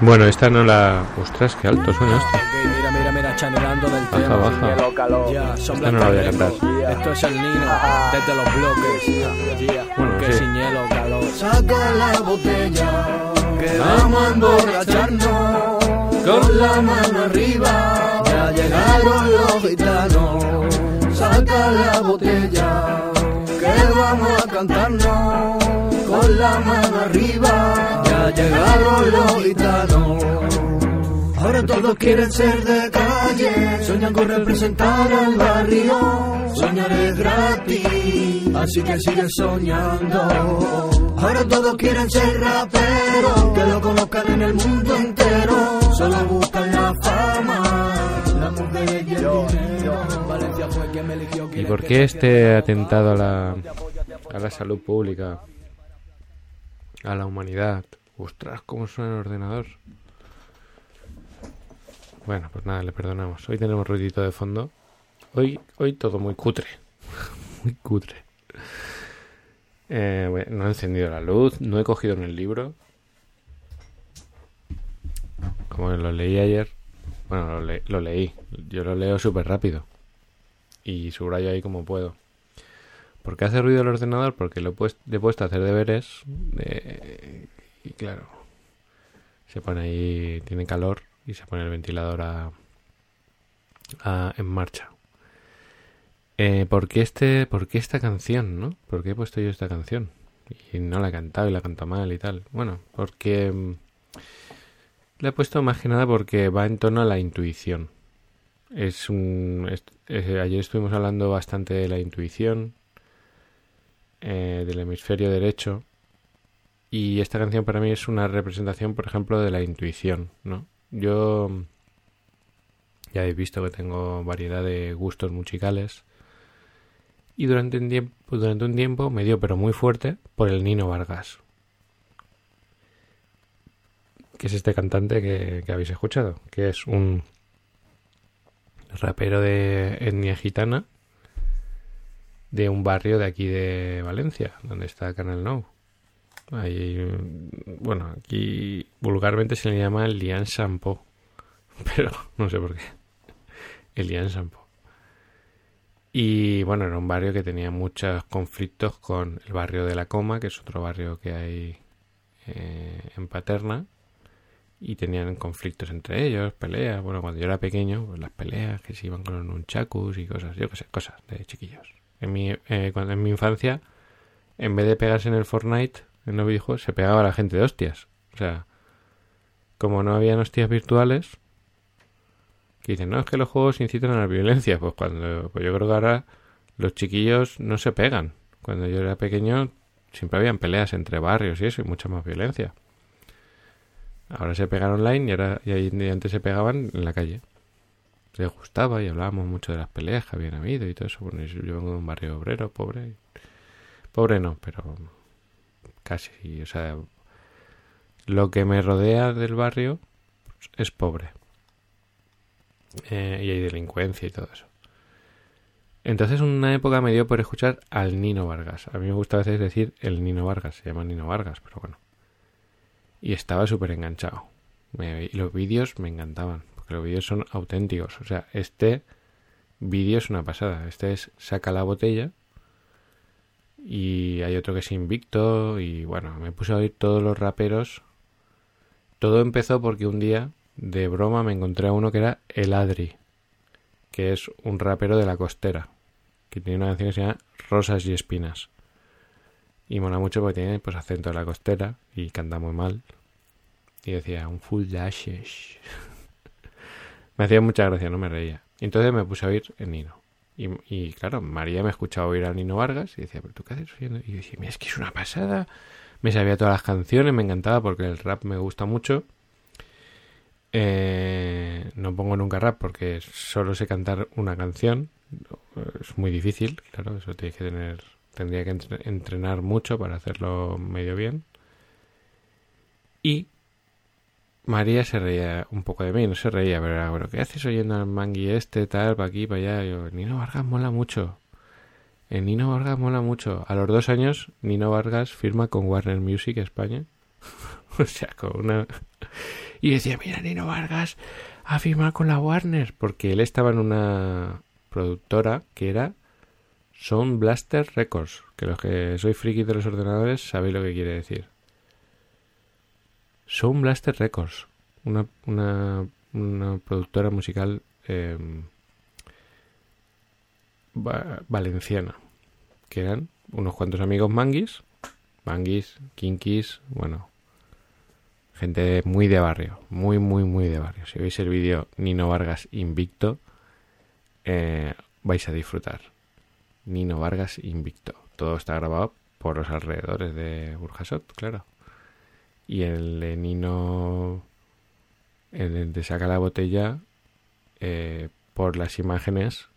Bueno, esta no la. Ostras, qué alto suena esto. Mira, mira, mira, chanelando del Baja, tema. baja. Son Esta no la voy a cantar. Esto es el Nino, desde los bloques. Bueno, que sin hielo, calor. Saca la botella, que vamos a emborracharnos. Con la mano arriba, ya llegaron los gitanos. Saca la botella, que vamos a cantarnos. Con la mano arriba, ya llegaron los gitanos. Ahora todos quieren ser de calle, sueñan con representar al barrio. Soñar es gratis, así que sigue soñando. Ahora todos quieren ser raperos, que lo conozcan en el mundo entero. Solo buscan la fama, la mujer y el. Valencia fue quien me eligió. ¿Y por qué este atentado a la, a la salud pública? A la humanidad. Ostras, ¿cómo suena el ordenador? Bueno, pues nada, le perdonamos. Hoy tenemos ruidito de fondo. Hoy, hoy todo muy cutre. muy cutre. Eh, no he encendido la luz, no he cogido en el libro. Como lo leí ayer. Bueno, lo, le- lo leí. Yo lo leo súper rápido. Y subrayo ahí como puedo. ¿Por qué hace ruido el ordenador? Porque lo he, puest- le he puesto a hacer deberes. eh, y claro. Se pone ahí. Tiene calor. Y se pone el ventilador a, en marcha. Eh, ¿por, qué este, ¿Por qué esta canción, no? ¿Por qué he puesto yo esta canción? Y no la he cantado y la canto mal y tal. Bueno, porque... mm, La he puesto más que nada porque va en torno a la intuición. Es un... ayer estuvimos hablando bastante de la intuición, eh, del hemisferio derecho, y esta canción para mí es una representación, por ejemplo, de la intuición, ¿no? Yo ya habéis visto que tengo variedad de gustos musicales y durante un tiempo, durante un tiempo me dio, pero muy fuerte, por el Nino Vargas, que es este cantante que, que habéis escuchado, que es un rapero de etnia gitana de un barrio de aquí de Valencia, donde está Canal Nou. Ahí, bueno, aquí vulgarmente se le llama el Lian Sampo, pero no sé por qué. El Lian Sampo. Y bueno, era un barrio que tenía muchos conflictos con el barrio de la Coma, que es otro barrio que hay eh, en Paterna, y tenían conflictos entre ellos, peleas. Bueno, cuando yo era pequeño, pues las peleas que se iban con los nunchakus y cosas, yo qué sé, cosas de chiquillos. En mi, eh, cuando, en mi infancia, en vez de pegarse en el Fortnite, en los videojuegos, se pegaba a la gente de hostias. O sea, como no habían hostias virtuales, que dicen, no, es que los juegos incitan a la violencia. Pues cuando, pues yo creo que ahora los chiquillos no se pegan. Cuando yo era pequeño, siempre habían peleas entre barrios y eso, y mucha más violencia. Ahora se pegan online y, ahora, y antes se pegaban en la calle. Les gustaba y hablábamos mucho de las peleas que habían habido y todo eso. Bueno, yo vengo de un barrio obrero, pobre. Pobre no, pero casi. O sea, lo que me rodea del barrio es pobre. Eh, y hay delincuencia y todo eso. Entonces una época me dio por escuchar al Nino Vargas. A mí me gusta a veces decir el Nino Vargas, se llama Nino Vargas, pero bueno. Y estaba súper enganchado. Me- los vídeos me encantaban, porque los vídeos son auténticos. O sea, este vídeo es una pasada. Este es saca la botella y hay otro que es invicto y bueno, me puse a oír todos los raperos. Todo empezó porque un día de broma me encontré a uno que era El Adri, que es un rapero de la costera, que tiene una canción que se llama Rosas y Espinas. Y mola mucho porque tiene pues acento de la costera y canta muy mal. Y decía, un full dashes. me hacía mucha gracia, no me reía. Entonces me puse a oír el Nino. Y, claro, María me escuchaba oír al Nino Vargas y decía, ¿pero tú qué haces? Y yo decía, mira, es que es una pasada. Me sabía todas las canciones, me encantaba porque el rap me gusta mucho. Eh, no pongo nunca rap porque solo sé cantar una canción. Es muy difícil, claro, eso tiene que tener, tendría que entrenar mucho para hacerlo medio bien. Y María se reía un poco de mí, no se reía, pero era, bueno, ¿qué haces oyendo al mangui este, tal, para aquí, para allá? yo, Nino Vargas mola mucho. En Nino Vargas mola mucho. A los dos años, Nino Vargas firma con Warner Music España. o sea, con una... y decía, mira, Nino Vargas ha firmado con la Warner. Porque él estaba en una productora que era Sound Blaster Records. Que los que soy friki de los ordenadores sabéis lo que quiere decir. Sound Blaster Records. Una, una, una productora musical... Eh, valenciana, que eran unos cuantos amigos manguis, manguis, kinkis, bueno, gente muy de barrio, muy, muy, muy de barrio. Si veis el vídeo Nino Vargas Invicto, eh, vais a disfrutar. Nino Vargas Invicto. Todo está grabado por los alrededores de Burjasot, claro. Y el de Nino, el de Saca la Botella, eh, por las imágenes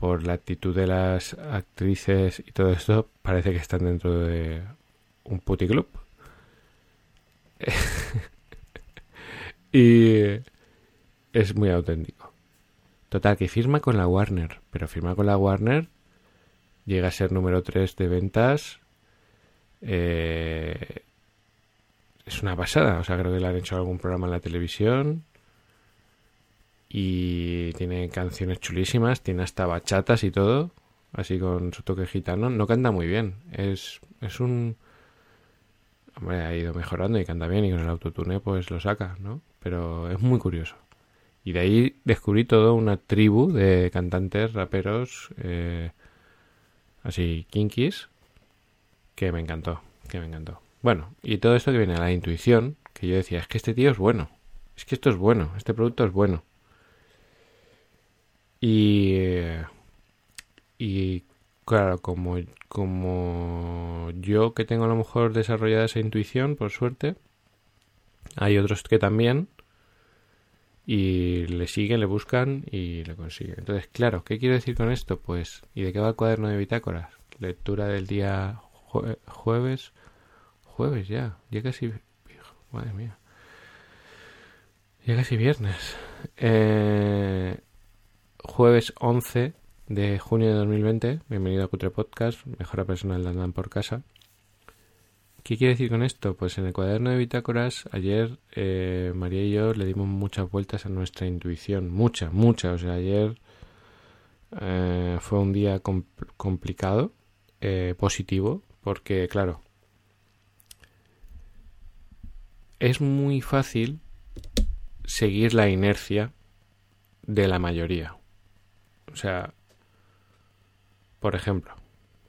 por la actitud de las actrices y todo esto, parece que están dentro de un puticlub. y es muy auténtico. Total, que firma con la Warner, pero firma con la Warner, llega a ser número 3 de ventas. Eh, es una pasada, o sea, creo que le han hecho algún programa en la televisión y tiene canciones chulísimas, tiene hasta bachatas y todo, así con su toque gitano. No canta muy bien, es, es un... Hombre, ha ido mejorando y canta bien y con el autotune pues lo saca, ¿no? Pero es muy curioso. Y de ahí descubrí toda una tribu de cantantes, raperos, eh, así, kinkis, que me encantó, que me encantó. Bueno, y todo esto que viene a la intuición, que yo decía, es que este tío es bueno, es que esto es bueno, este producto es bueno. Y, y claro, como, como yo que tengo a lo mejor desarrollada esa intuición, por suerte, hay otros que también y le siguen, le buscan y le consiguen. Entonces, claro, ¿qué quiero decir con esto? Pues, ¿y de qué va el cuaderno de bitácoras? Lectura del día jueves, jueves ya, ya casi, madre mía, ya casi viernes. Eh, jueves 11 de junio de 2020. Bienvenido a Cutre Podcast, mejora personal de Andan por casa. ¿Qué quiere decir con esto? Pues en el cuaderno de bitácoras, ayer eh, María y yo le dimos muchas vueltas a nuestra intuición. Muchas, muchas. O sea, ayer eh, fue un día complicado, eh, positivo, porque, claro, es muy fácil seguir la inercia de la mayoría. O sea, por ejemplo,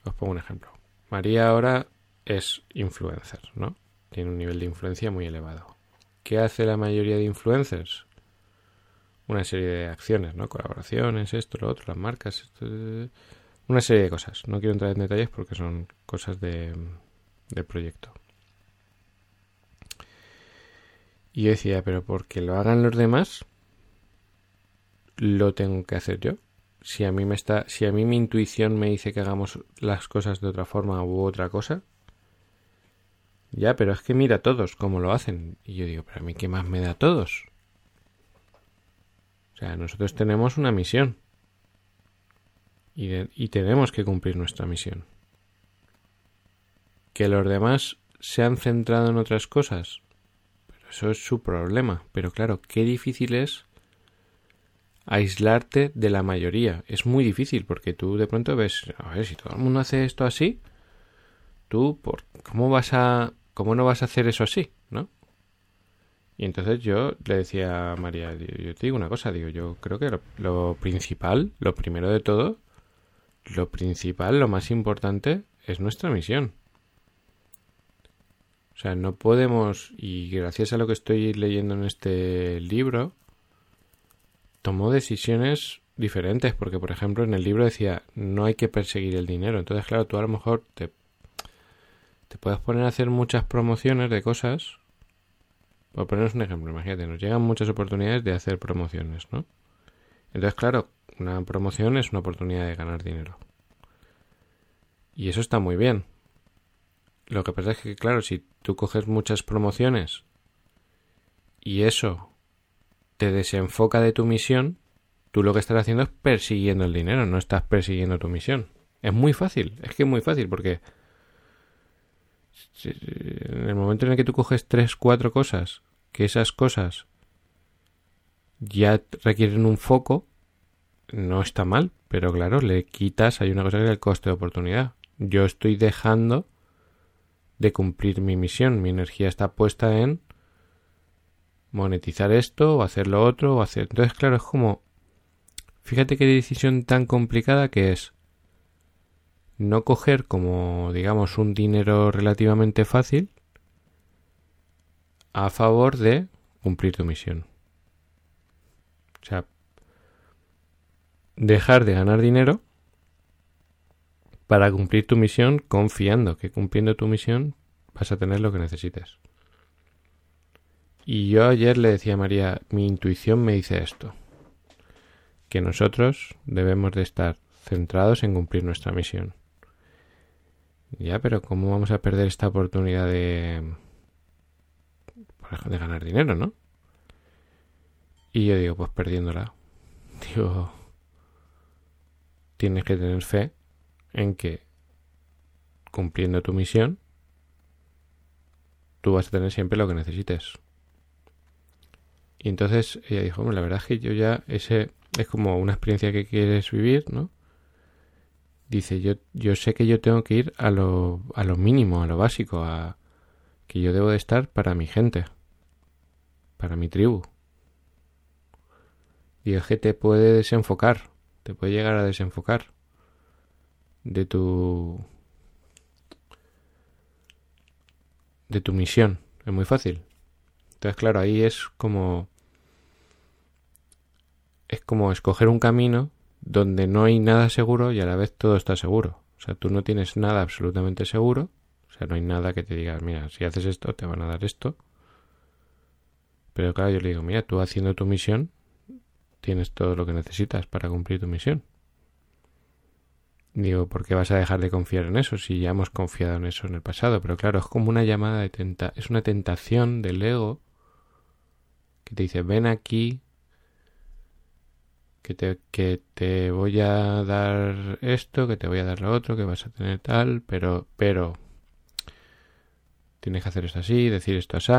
os pongo un ejemplo. María ahora es influencer, ¿no? Tiene un nivel de influencia muy elevado. ¿Qué hace la mayoría de influencers? Una serie de acciones, ¿no? Colaboraciones, esto, lo otro, las marcas, una serie de cosas. No quiero entrar en detalles porque son cosas de, proyecto. Y yo decía, pero porque lo hagan los demás, lo tengo que hacer yo si a mí me está, si a mí mi intuición me dice que hagamos las cosas de otra forma u otra cosa, ya, pero es que mira todos cómo lo hacen. Y yo digo, pero a mí qué más me da a todos. O sea, nosotros tenemos una misión. Y, y tenemos que cumplir nuestra misión. Que los demás se han centrado en otras cosas. Eso es su problema. Pero claro, qué difícil es aislarte de la mayoría. Es muy difícil porque tú de pronto ves, a ver, si todo el mundo hace esto así, tú, por, ¿cómo vas a, cómo no vas a hacer eso así, no? Y entonces yo le decía a María, yo te digo una cosa, digo, yo creo que lo, principal, lo primero de todo, lo principal, lo más importante es nuestra misión. O sea, no podemos, y gracias a lo que estoy leyendo en este libro, tomó decisiones diferentes, porque por ejemplo en el libro decía no hay que perseguir el dinero. Entonces, claro, tú a lo mejor te, te puedes poner a hacer muchas promociones de cosas. Por poneros un ejemplo, imagínate, nos llegan muchas oportunidades de hacer promociones, ¿no? Entonces, claro, una promoción es una oportunidad de ganar dinero. Y eso está muy bien. Lo que pasa es que, claro, si tú coges muchas promociones y eso te desenfoca de tu misión, tú lo que estás haciendo es persiguiendo el dinero, no estás persiguiendo tu misión. Es muy fácil, es que es muy fácil porque en el momento en el que tú coges tres, cuatro cosas, que esas cosas ya requieren un foco, no está mal, pero claro, le quitas, hay una cosa que es el coste de oportunidad. Yo estoy dejando de cumplir mi misión, mi energía está puesta en monetizar esto o hacer lo otro o hacer... Entonces, claro, es como... Fíjate qué decisión tan complicada que es no coger como, digamos, un dinero relativamente fácil a favor de cumplir tu misión. O sea, dejar de ganar dinero para cumplir tu misión confiando que cumpliendo tu misión vas a tener lo que necesites. Y yo ayer le decía a María, mi intuición me dice esto, que nosotros debemos de estar centrados en cumplir nuestra misión. Ya, pero ¿cómo vamos a perder esta oportunidad de, de ganar dinero, no? Y yo digo, pues perdiéndola. Digo, tienes que tener fe en que cumpliendo tu misión, tú vas a tener siempre lo que necesites. Y entonces ella dijo, la verdad es que yo ya, ese es como una experiencia que quieres vivir, ¿no? Dice, yo, yo sé que yo tengo que ir a lo, a lo mínimo, a lo básico, a que yo debo de estar para mi gente, para mi tribu. Y es que te puede desenfocar, te puede llegar a desenfocar de tu de tu misión. Es muy fácil. Entonces, claro, ahí es como es como escoger un camino donde no hay nada seguro y a la vez todo está seguro. O sea, tú no tienes nada absolutamente seguro. O sea, no hay nada que te diga, mira, si haces esto, te van a dar esto. Pero claro, yo le digo, mira, tú haciendo tu misión, tienes todo lo que necesitas para cumplir tu misión. Digo, ¿por qué vas a dejar de confiar en eso si ya hemos confiado en eso en el pasado? Pero claro, es como una llamada de tenta es una tentación del ego que te dice, ven aquí, que te, que te voy a dar esto, que te voy a dar lo otro, que vas a tener tal, pero, pero, tienes que hacer esto así, decir esto así.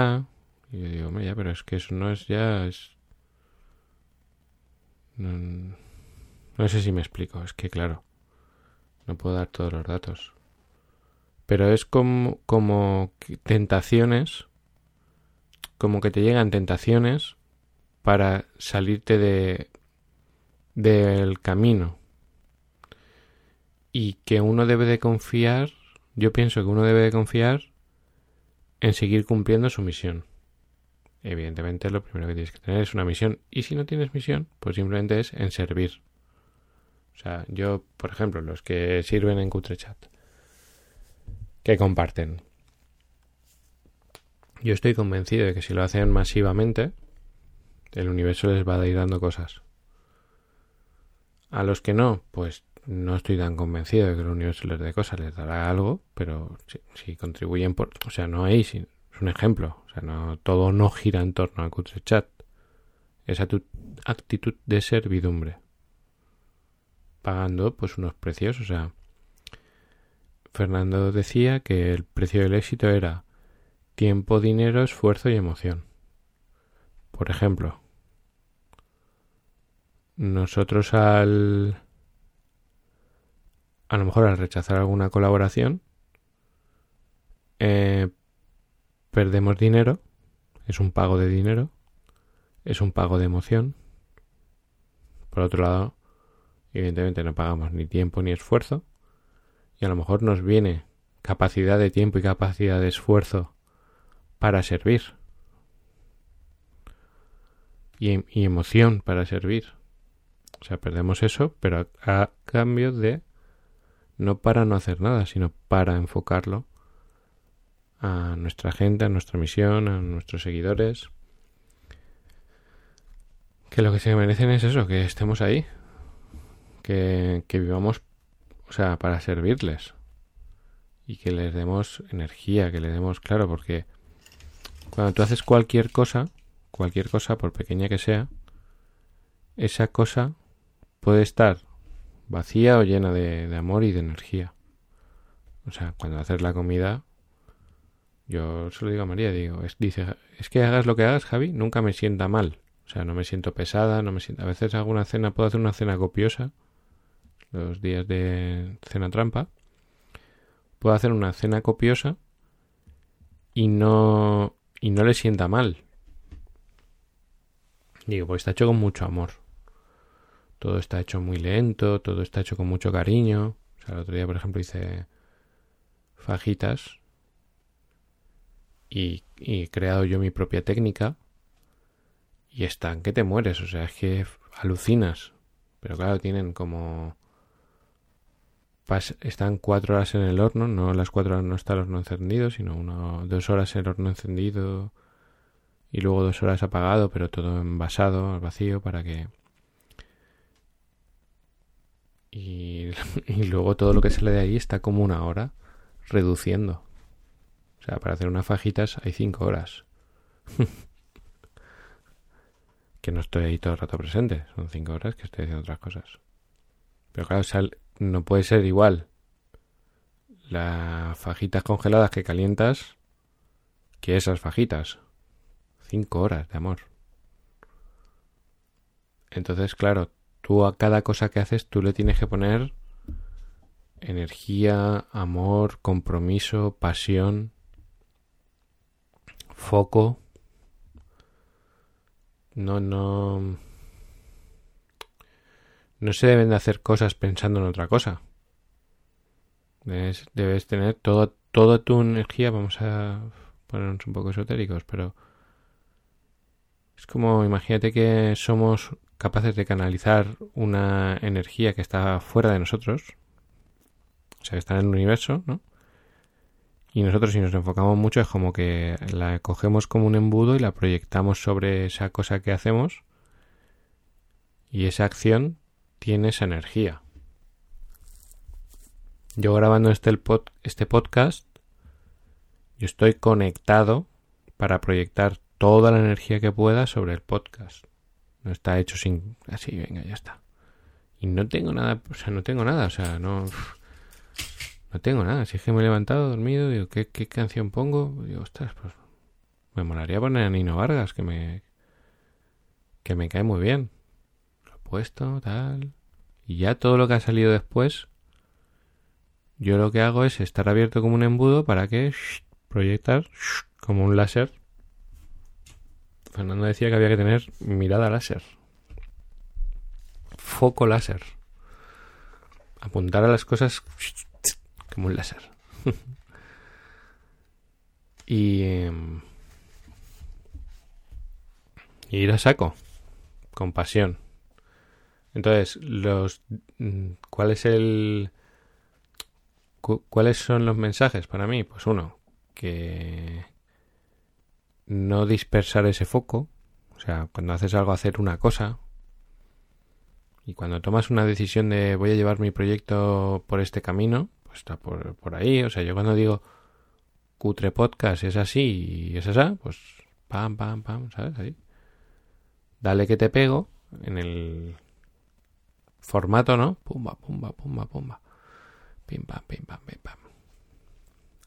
Y yo digo, ya, pero es que eso no es ya, es... No, no sé si me explico, es que claro, no puedo dar todos los datos. Pero es como, como tentaciones, como que te llegan tentaciones para salirte de, del camino y que uno debe de confiar, yo pienso que uno debe de confiar en seguir cumpliendo su misión. Evidentemente lo primero que tienes que tener es una misión y si no tienes misión, pues simplemente es en servir. O sea, yo, por ejemplo, los que sirven en Cutrechat, que comparten. Yo estoy convencido de que si lo hacen masivamente, el universo les va a ir dando cosas. A los que no, pues no estoy tan convencido de que el universo les dé cosas, les dará algo, pero si, contribuyen por... O sea, no hay, es un ejemplo. O sea, no, todo no gira en torno a Chat. Esa tu actitud de servidumbre. Pagando pues unos precios, o sea... Fernando decía que el precio del éxito era tiempo, dinero, esfuerzo y emoción. Por ejemplo, nosotros al a lo mejor al rechazar alguna colaboración eh, perdemos dinero es un pago de dinero es un pago de emoción por otro lado evidentemente no pagamos ni tiempo ni esfuerzo y a lo mejor nos viene capacidad de tiempo y capacidad de esfuerzo para servir y, emoción para servir o sea, perdemos eso, pero a, cambio de no para no hacer nada, sino para enfocarlo a nuestra gente, a nuestra misión, a nuestros seguidores. Que lo que se merecen es eso, que estemos ahí. Que, vivamos, o sea, para servirles. Y que les demos energía, que les demos, claro, porque cuando tú haces cualquier cosa, cualquier cosa, por pequeña que sea, esa cosa puede estar vacía o llena de, amor y de energía. O sea, cuando haces la comida, yo se lo digo a María, digo, es, dice, es que hagas lo que hagas, Javi, nunca me sienta mal. O sea, no me siento pesada, no me siento... A veces hago una cena, puedo hacer una cena copiosa, los días de cena trampa. Puedo hacer una cena copiosa y no, y no le sienta mal. Digo, pues está hecho con mucho amor. Todo está hecho muy lento, todo está hecho con mucho cariño. O sea, el otro día, por ejemplo, hice fajitas y, he creado yo mi propia técnica y están que te mueres, o sea, es que alucinas. Pero claro, tienen como... están cuatro horas en el horno, no las cuatro horas no está el horno encendido, sino dos horas el horno encendido y luego dos horas apagado, pero todo envasado al vacío para que y, luego todo lo que sale de ahí está como una hora reduciendo. O sea, para hacer unas fajitas hay cinco horas. que no estoy ahí todo el rato presente. Son cinco horas que estoy haciendo otras cosas. Pero claro, no puede ser igual las fajitas congeladas que calientas que esas fajitas. Cinco horas de amor. Entonces, claro, tú a cada cosa que haces tú le tienes que poner energía, amor, compromiso, pasión, foco. No, no. No se deben de hacer cosas pensando en otra cosa. Debes, tener toda tu energía, vamos a ponernos un poco esotéricos, pero es como, imagínate que somos capaces de canalizar una energía que está fuera de nosotros, o sea, que está en el universo, ¿no? Y nosotros si nos enfocamos mucho es como que la cogemos como un embudo y la proyectamos sobre esa cosa que hacemos y esa acción tiene esa energía. Yo grabando este, este podcast, yo estoy conectado para proyectar toda la energía que pueda sobre el podcast. No está hecho sin... Así, venga, ya está. Y no tengo nada, o sea, no tengo nada, o sea, no... No tengo nada. Si es que me he levantado, dormido, digo, ¿qué, qué canción pongo? Digo, ostras, pues... Me molaría poner a Nino Vargas, que me... Que me cae muy bien. Puesto, tal... Y ya todo lo que ha salido después... Yo lo que hago es estar abierto como un embudo para que... proyectar como un láser Fernando decía que había que tener mirada láser. Foco láser. Apuntar a las cosas como un láser. y, em, y ir a saco. Con pasión. Entonces, los mm, ¿cuál es el cuáles son los mensajes para mí? Pues uno, que no dispersar ese foco, o sea, cuando haces algo, hacer una cosa, y cuando tomas una decisión de voy a llevar mi proyecto por este camino, pues está por, ahí, o sea, yo cuando digo cutre podcast es así y es así, pues pam, pam, pam, ¿sabes? Ahí. Dale que te pego en el formato, ¿no? Pumba, pumba, pumba, pumba. Pim, pam, pim, pam, pim, pam.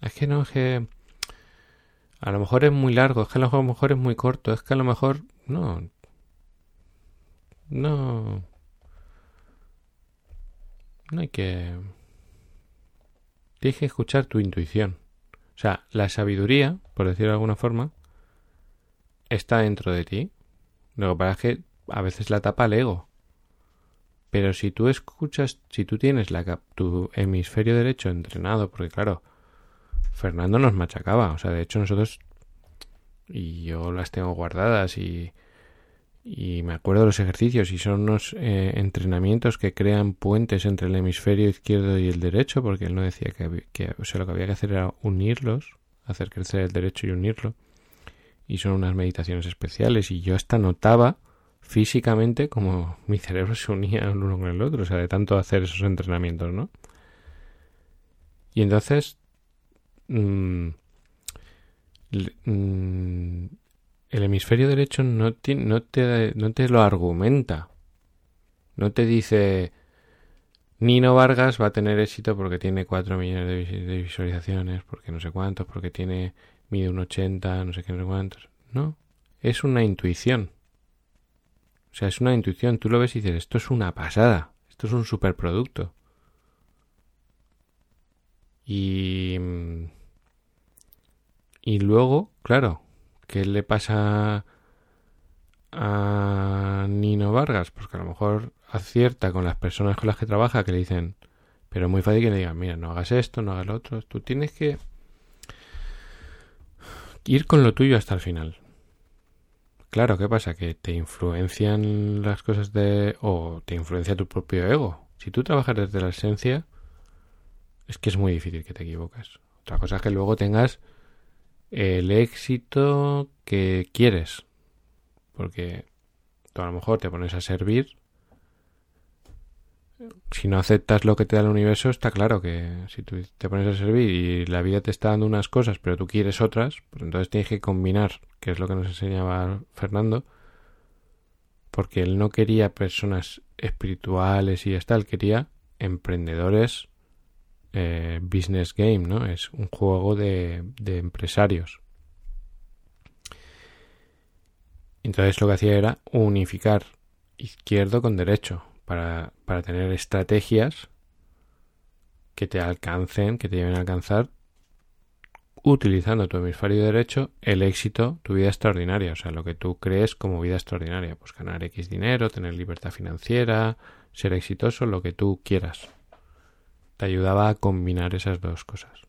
Es que no, es que a lo mejor es muy largo, es que a lo mejor es muy corto, es que a lo mejor no. No. No hay que... Tienes que escuchar tu intuición. O sea, la sabiduría, por decirlo de alguna forma, está dentro de ti. Lo que pasa es que a veces la tapa el ego. Pero si tú escuchas, si tú tienes la, tu hemisferio derecho entrenado, porque claro, Fernando nos machacaba. O sea, de hecho nosotros, y yo las tengo guardadas y, y me acuerdo de los ejercicios y son unos eh, entrenamientos que crean puentes entre el hemisferio izquierdo y el derecho, porque él no decía que, que o sea, lo que había que hacer era unirlos hacer crecer el derecho y unirlo. Y son unas meditaciones especiales y yo hasta notaba físicamente como mi cerebro se unía el uno con el otro, o sea, de tanto hacer esos entrenamientos, ¿no? Y entonces mm, mm, el hemisferio derecho no, no, te, no te lo argumenta. No te dice Nino Vargas va a tener éxito porque tiene 4 millones de, visualizaciones, porque no sé cuántos, porque tiene mide un 80, no sé qué, no sé cuántos. No, es una intuición. O sea, es una intuición. Tú lo ves y dices, esto es una pasada, esto es un superproducto. Y... Y luego, claro, ¿qué le pasa a Nino Vargas? Pues que a lo mejor acierta con las personas con las que trabaja que le dicen, pero es muy fácil que le digan, mira, no hagas esto, no hagas lo otro. Tú tienes que ir con lo tuyo hasta el final. Claro, ¿qué pasa? Que te influencian las cosas de... o te influencia tu propio ego. Si tú trabajas desde la esencia, es que es muy difícil que te equivoques. Otra cosa es que luego tengas el éxito que quieres. Porque tú a lo mejor te pones a servir. Si no aceptas lo que te da el universo, está claro que si tú te pones a servir y la vida te está dando unas cosas, pero tú quieres otras, pues entonces tienes que combinar, que es lo que nos enseñaba Fernando, porque él no quería personas espirituales y tal, quería emprendedores eh, business game, ¿no? Es un juego de, de empresarios. Entonces lo que hacía era unificar izquierdo con derecho para, para tener estrategias que te alcancen, que te lleven a alcanzar utilizando tu hemisferio derecho el éxito, tu vida extraordinaria, o sea, lo que tú crees como vida extraordinaria, pues ganar X dinero, tener libertad financiera, ser exitoso, lo que tú quieras. Te ayudaba a combinar esas dos cosas.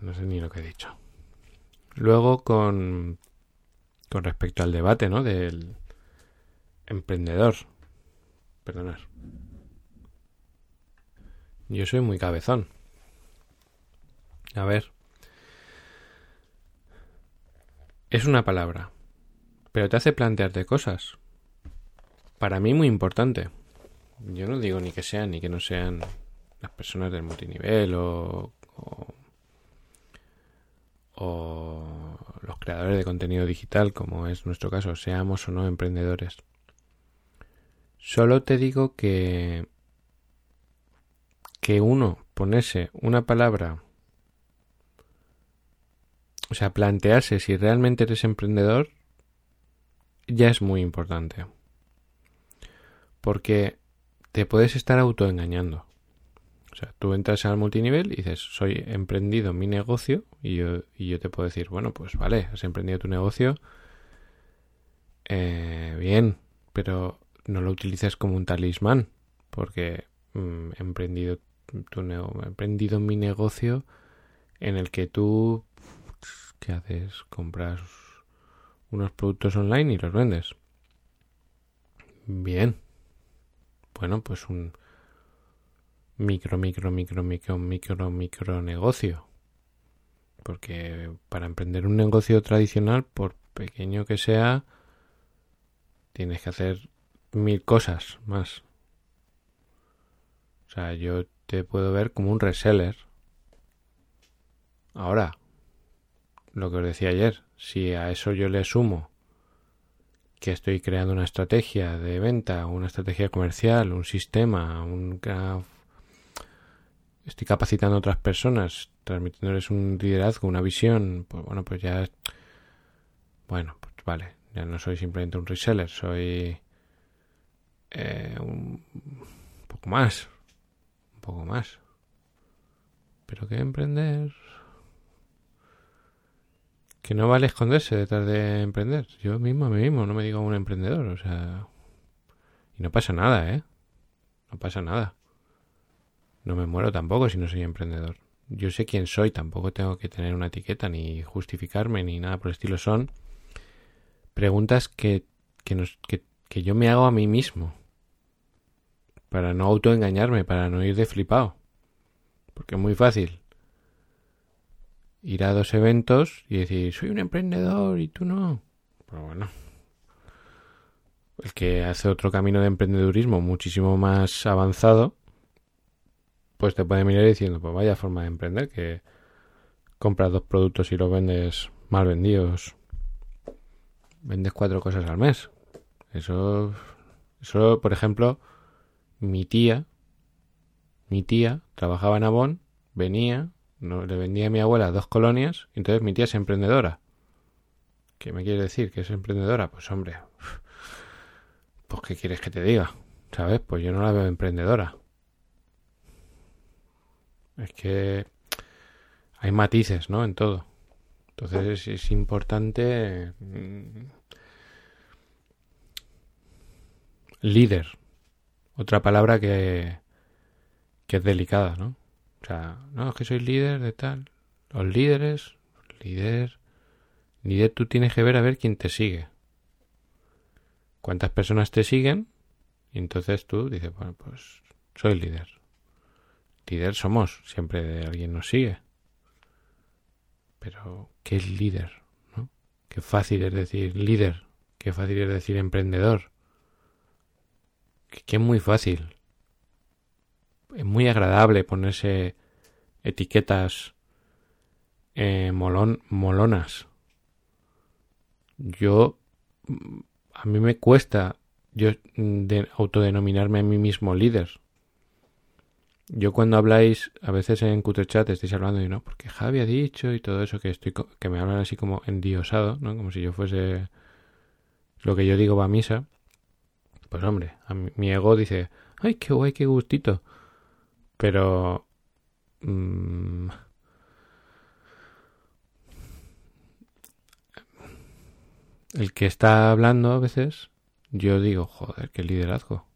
No sé ni lo que he dicho. Luego con, con respecto al debate, ¿no? Del emprendedor. Perdonad. Yo soy muy cabezón. A ver. Es una palabra, pero te hace plantearte cosas. Para mí muy importante. Yo no digo ni que sean ni que no sean las personas del multinivel o o los creadores de contenido digital, como es nuestro caso, seamos o no emprendedores. Solo te digo que que uno ponerse una palabra, o sea, plantearse si realmente eres emprendedor, ya es muy importante. Porque te puedes estar autoengañando. O sea, tú entras al multinivel y dices, soy emprendido mi negocio y yo, y yo te puedo decir, bueno, pues vale, has emprendido tu negocio, eh, bien, pero no lo utilices como un talismán, porque mm, he, emprendido he emprendido mi negocio en el que tú, ¿qué haces? Compras unos productos online y los vendes. Bien. Bueno, pues un micro, micro, micro, micro, micro, micro negocio. Porque para emprender un negocio tradicional, por pequeño que sea, tienes que hacer mil cosas más. O sea, yo te puedo ver como un reseller. Ahora, lo que os decía ayer, si a eso yo le sumo que estoy creando una estrategia de venta, una estrategia comercial, un sistema, un estoy capacitando a otras personas, transmitiéndoles un liderazgo, una visión, pues bueno, pues ya, bueno, pues vale, ya no soy simplemente un reseller, soy eh, un poco más, un poco más. Pero que emprender, que no vale esconderse detrás de emprender. Yo mismo a mí mismo no me digo un emprendedor, o sea, y no pasa nada, ¿eh? No pasa nada. No me muero tampoco si no soy emprendedor. Yo sé quién soy, tampoco tengo que tener una etiqueta ni justificarme ni nada por el estilo. Son preguntas que, que, que yo me hago a mí mismo. Para no autoengañarme, para no ir de flipado. Porque es muy fácil ir a dos eventos y decir, soy un emprendedor y tú no. Pero bueno, el que hace otro camino de emprendedurismo muchísimo más avanzado, pues te puede mirar diciendo, pues vaya forma de emprender, que compras dos productos y los vendes mal vendidos. Vendes cuatro cosas al mes. Eso, eso, por ejemplo, mi tía, mi tía trabajaba en Avon, venía, le vendía a mi abuela dos colonias, entonces mi tía es emprendedora. ¿Qué me quiere decir que es emprendedora? Pues hombre, pues ¿qué quieres que te diga? ¿Sabes? Pues yo no la veo emprendedora. Es que hay matices, ¿no? En todo. Entonces es, importante mm, líder. Otra palabra que, que es delicada, ¿no? O sea, no, es que soy líder de tal. Los líderes, líder, líder tú tienes que ver a ver quién te sigue cuántas personas te siguen y entonces tú dices, bueno, pues soy líder. Líder somos, siempre alguien nos sigue. Pero, ¿qué es líder? ¿no? Qué fácil es decir líder, qué fácil es decir emprendedor. Que, es muy fácil. Es muy agradable ponerse etiquetas eh, molonas. Yo a mí me cuesta yo de autodenominarme a mí mismo líder. Yo cuando habláis, a veces en Chat estáis hablando y no, porque Javi ha dicho y todo eso que estoy que me hablan así como endiosado, ¿no? Como si yo fuese lo que yo digo va a misa. Pues hombre, a mi, ego dice, "Ay, qué guay, qué gustito." Pero mmm, el que está hablando a veces, yo digo, joder, qué liderazgo.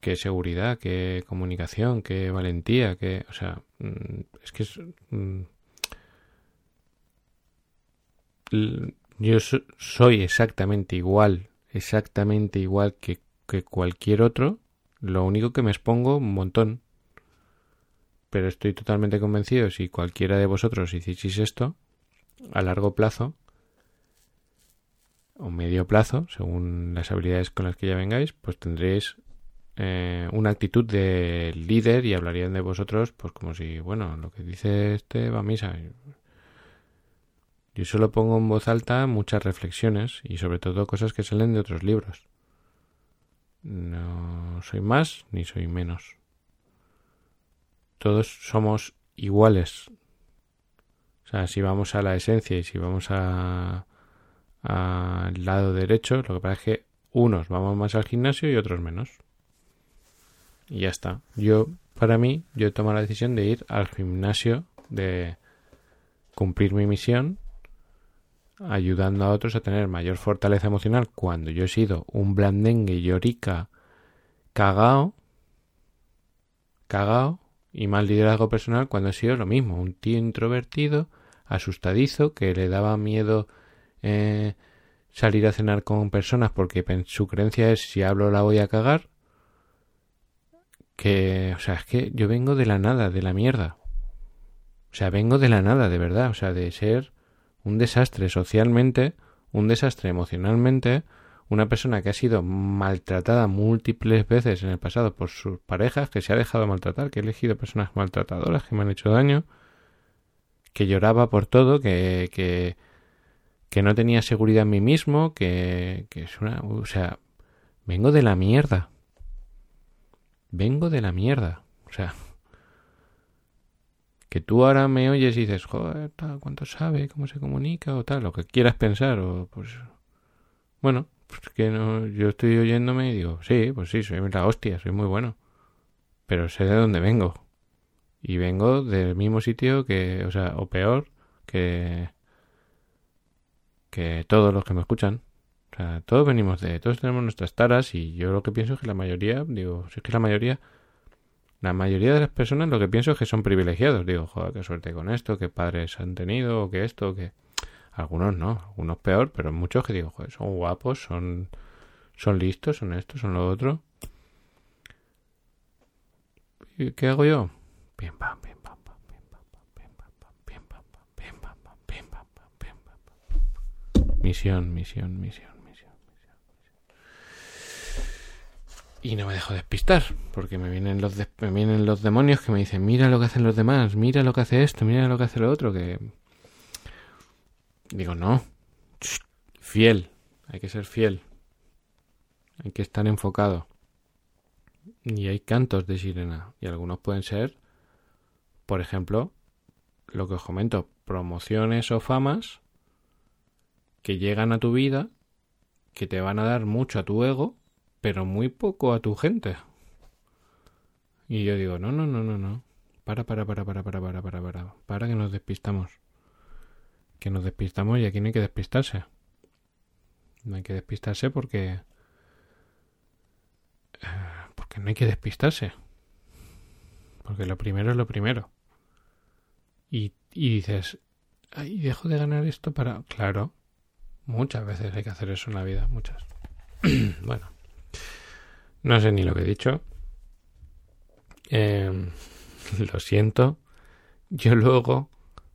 Qué seguridad, qué comunicación, qué valentía, qué... O sea, mm, es que es... Mm, yo soy exactamente igual, exactamente igual que, que cualquier otro, lo único que me expongo un montón. Pero estoy totalmente convencido, si cualquiera de vosotros hicieseis esto, a largo plazo, o medio plazo, según las habilidades con las que ya vengáis, pues tendréis eh, una actitud de líder y hablarían de vosotros, pues como si, bueno, lo que dice este va a misa. Yo solo pongo en voz alta muchas reflexiones y sobre todo cosas que salen de otros libros. No soy más ni soy menos. Todos somos iguales. O sea, si vamos a la esencia y si vamos al lado derecho. Lo que pasa es que unos vamos más al gimnasio y otros menos. Y ya está. Yo, para mí, yo he tomado la decisión de ir al gimnasio, de cumplir mi misión, ayudando a otros a tener mayor fortaleza emocional cuando yo he sido un blandengue llorica cagao, cagao y mal liderazgo personal cuando he sido lo mismo, un tío introvertido, asustadizo, que le daba miedo eh, salir a cenar con personas porque su creencia es si hablo la voy a cagar. Que, o sea, es que yo vengo de la nada, de la mierda. O sea, vengo de la nada, de verdad. O sea, de ser un desastre socialmente, un desastre emocionalmente, una persona que ha sido maltratada múltiples veces en el pasado por sus parejas, que se ha dejado maltratar, que he elegido personas maltratadoras que me han hecho daño, que lloraba por todo, que, que que no tenía seguridad en mí mismo, que, que es una... O sea, vengo de la mierda. Vengo de la mierda. O sea, que tú ahora me oyes y dices, joder, tal, cuánto sabe, cómo se comunica o tal, lo que quieras pensar, o pues. Bueno, pues que no, yo estoy oyéndome y digo, sí, pues sí, soy la hostia, soy muy bueno. Pero sé de dónde vengo. Y vengo del mismo sitio que, o sea, o peor, que, que todos los que me escuchan, o sea, todos venimos de, todos tenemos nuestras taras y yo lo que pienso es que la mayoría, digo, si es que la mayoría, la mayoría de las personas lo que pienso es que son privilegiados. Digo, joder, qué suerte con esto, qué padres han tenido, o que esto, que... Algunos no, algunos peor, pero muchos que digo, joder, son guapos, son, son listos, son esto, son lo otro. ¿Y qué hago yo? Bien, pam, bien, pam, pam, bien, pam, pam, bien, pam, pam, bien, pam, pam, bien, pam, pam, pam, pam, pam, pam. Misión, misión, misión. Y no me dejo despistar, porque me vienen los me vienen los demonios que me dicen, mira lo que hacen los demás, mira lo que hace esto, mira lo que hace lo otro, que digo, no. Fiel, hay que ser fiel. Hay que estar enfocado. Y hay cantos de sirena. Y algunos pueden ser, por ejemplo, lo que os comento, promociones o famas que llegan a tu vida, que te van a dar mucho a tu ego, pero muy poco a tu gente. Y yo digo, no, no, no, no, no. Para, para, para, para, para, para, para, para. Para que nos despistamos. Que nos despistamos y aquí no hay que despistarse. No hay que despistarse porque... Eh, porque no hay que despistarse. Porque lo primero es lo primero. Y, y dices, ay, dejo de ganar esto para... Claro. Muchas veces hay que hacer eso en la vida, muchas. bueno no sé ni lo que he dicho. Em, lo siento. Yo luego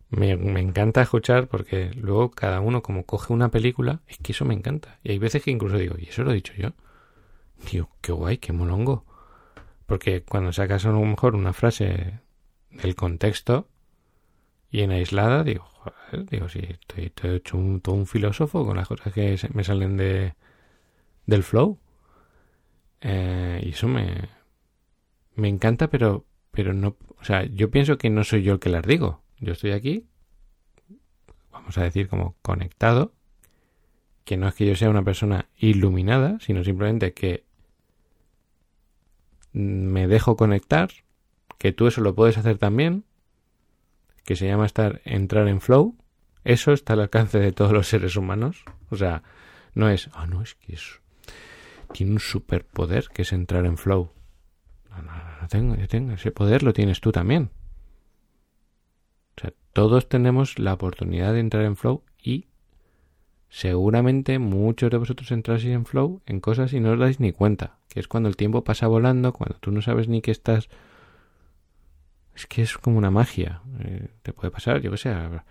me, encanta escuchar porque luego cada uno como coge una película, es que eso me encanta. Y hay veces que incluso digo, ¿y eso lo he dicho yo? Digo, qué guay, qué molongo. Porque cuando sacas a lo mejor una frase del contexto y en aislada, digo, joder, digo, sí, estoy, estoy hecho un, todo un filósofo con las cosas que me salen de del flow. Eh, y eso me, me encanta, pero, pero no, o sea, yo pienso que no soy yo el que las digo. Yo estoy aquí, vamos a decir como conectado, que no es que yo sea una persona iluminada, sino simplemente que me dejo conectar, que tú eso lo puedes hacer también, que se llama estar entrar en flow. Eso está al alcance de todos los seres humanos. O sea, no es, ah, no, es que eso tiene un superpoder que es entrar en flow. No, no, no tengo, yo tengo ese poder, lo tienes tú también. O sea, todos tenemos la oportunidad de entrar en flow y seguramente muchos de vosotros entráis en flow en cosas y no os dais ni cuenta, que es cuando el tiempo pasa volando, cuando tú no sabes ni que estás... Es que es como una magia. Eh, te puede pasar, yo que sé, habrá,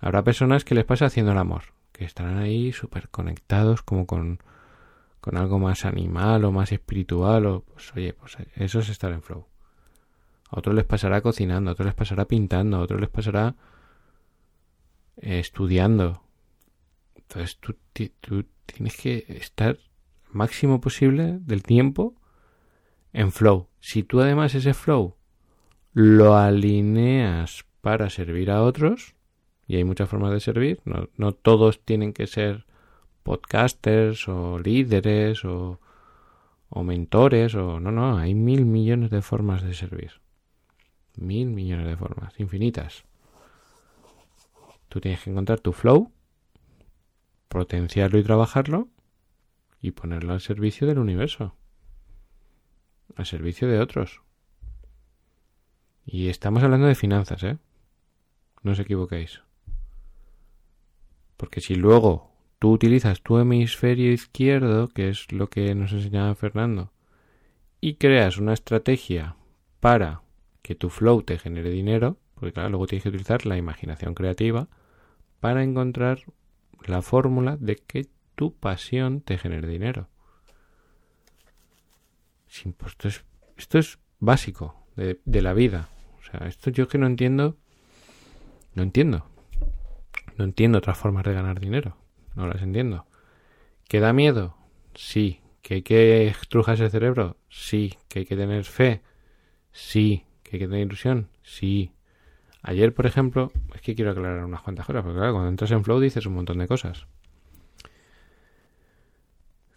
habrá personas que les pasa haciendo el amor, que estarán ahí súper conectados como con, con algo más animal o más espiritual o pues oye, pues eso es estar en flow. A otros les pasará cocinando, a otros les pasará pintando, a otros les pasará eh, estudiando, entonces tú, tú tienes que estar máximo posible del tiempo en flow. Si tú además ese flow lo alineas para servir a otros, y hay muchas formas de servir, no, no todos tienen que ser podcasters o líderes o, o mentores o no, no, hay mil millones de formas de servir. Mil millones de formas, infinitas. Tú tienes que encontrar tu flow potenciarlo y trabajarlo y ponerlo al servicio del universo, al servicio de otros. Y estamos hablando de finanzas, ¿eh? No os equivoquéis. Porque si luego tú utilizas tu hemisferio izquierdo, que es lo que nos enseñaba Fernando, y creas una estrategia para que tu flow te genere dinero, porque claro, luego tienes que utilizar la imaginación creativa para encontrar la fórmula de que tu pasión te genere dinero. esto, es, esto es básico de, la vida. O sea, esto yo que no entiendo, no entiendo. No entiendo otras formas de ganar dinero. No las entiendo. ¿Que da miedo? Sí. ¿Que hay que estrujarse el cerebro? Sí. ¿Que hay que tener fe? Sí. ¿Que hay que tener ilusión? Sí. Ayer, por ejemplo, es que quiero aclarar unas cuantas cosas, porque claro, cuando entras en Flow dices un montón de cosas.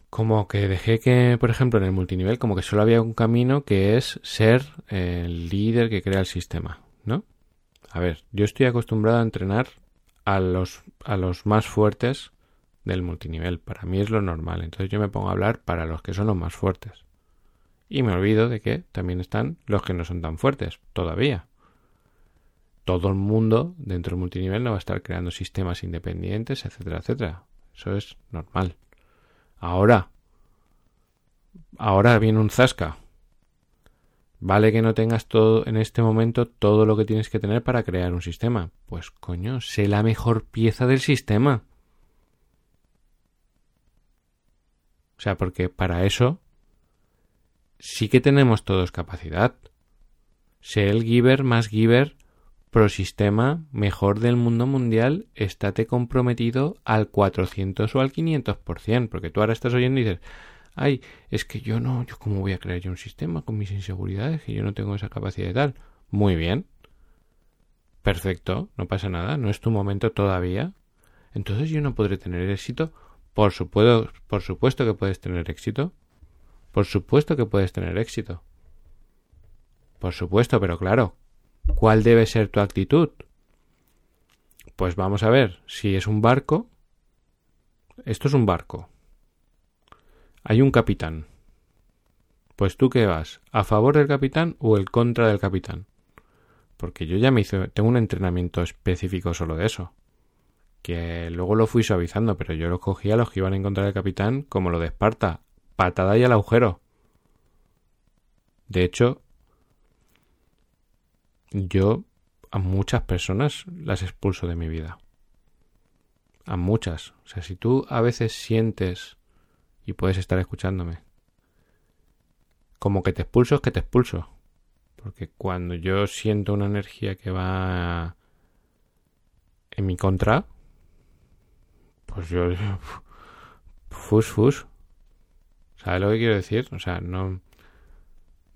Como que dejé que, por ejemplo, en el multinivel, como que solo había un camino que es ser el líder que crea el sistema, ¿no? A ver, yo estoy acostumbrado a entrenar a los, a los más fuertes del multinivel. Para mí es lo normal. Entonces yo me pongo a hablar para los que son los más fuertes. Y me olvido de que también están los que no son tan fuertes, todavía todo el mundo dentro del multinivel no va a estar creando sistemas independientes, etcétera, etcétera. Eso es normal. Ahora, ahora viene un zasca. Vale que no tengas todo en este momento todo lo que tienes que tener para crear un sistema. Pues coño, sé la mejor pieza del sistema. Sea, porque para eso sí que tenemos todos capacidad. Sé el giver más giver pro sistema mejor del mundo mundial, estate comprometido al 400 o al 500%, porque tú ahora estás oyendo y dices, ay, es que yo no, yo cómo voy a crear yo un sistema con mis inseguridades, que yo no tengo esa capacidad de tal. Muy bien. Perfecto, no pasa nada, no es tu momento todavía. Entonces yo no podré tener éxito. Por supuesto, que puedes tener éxito. Por supuesto que puedes tener éxito. Por supuesto, pero claro, ¿Cuál debe ser tu actitud? Pues vamos a ver, si es un barco, esto es un barco. Hay un capitán. Pues tú qué vas, a favor del capitán o el contra del capitán. Porque yo ya me hice, tengo un entrenamiento específico solo de eso. Que luego lo fui suavizando, pero yo lo cogía a los que iban en contra del capitán como lo de Esparta. Patada y al agujero. De hecho, yo a muchas personas las expulso de mi vida. A muchas. O sea, si tú a veces sientes y puedes estar escuchándome, como que te expulso es que te expulso. Porque cuando yo siento una energía que va en mi contra, pues yo... Fus, fus. ¿Sabes lo que quiero decir? O sea, no...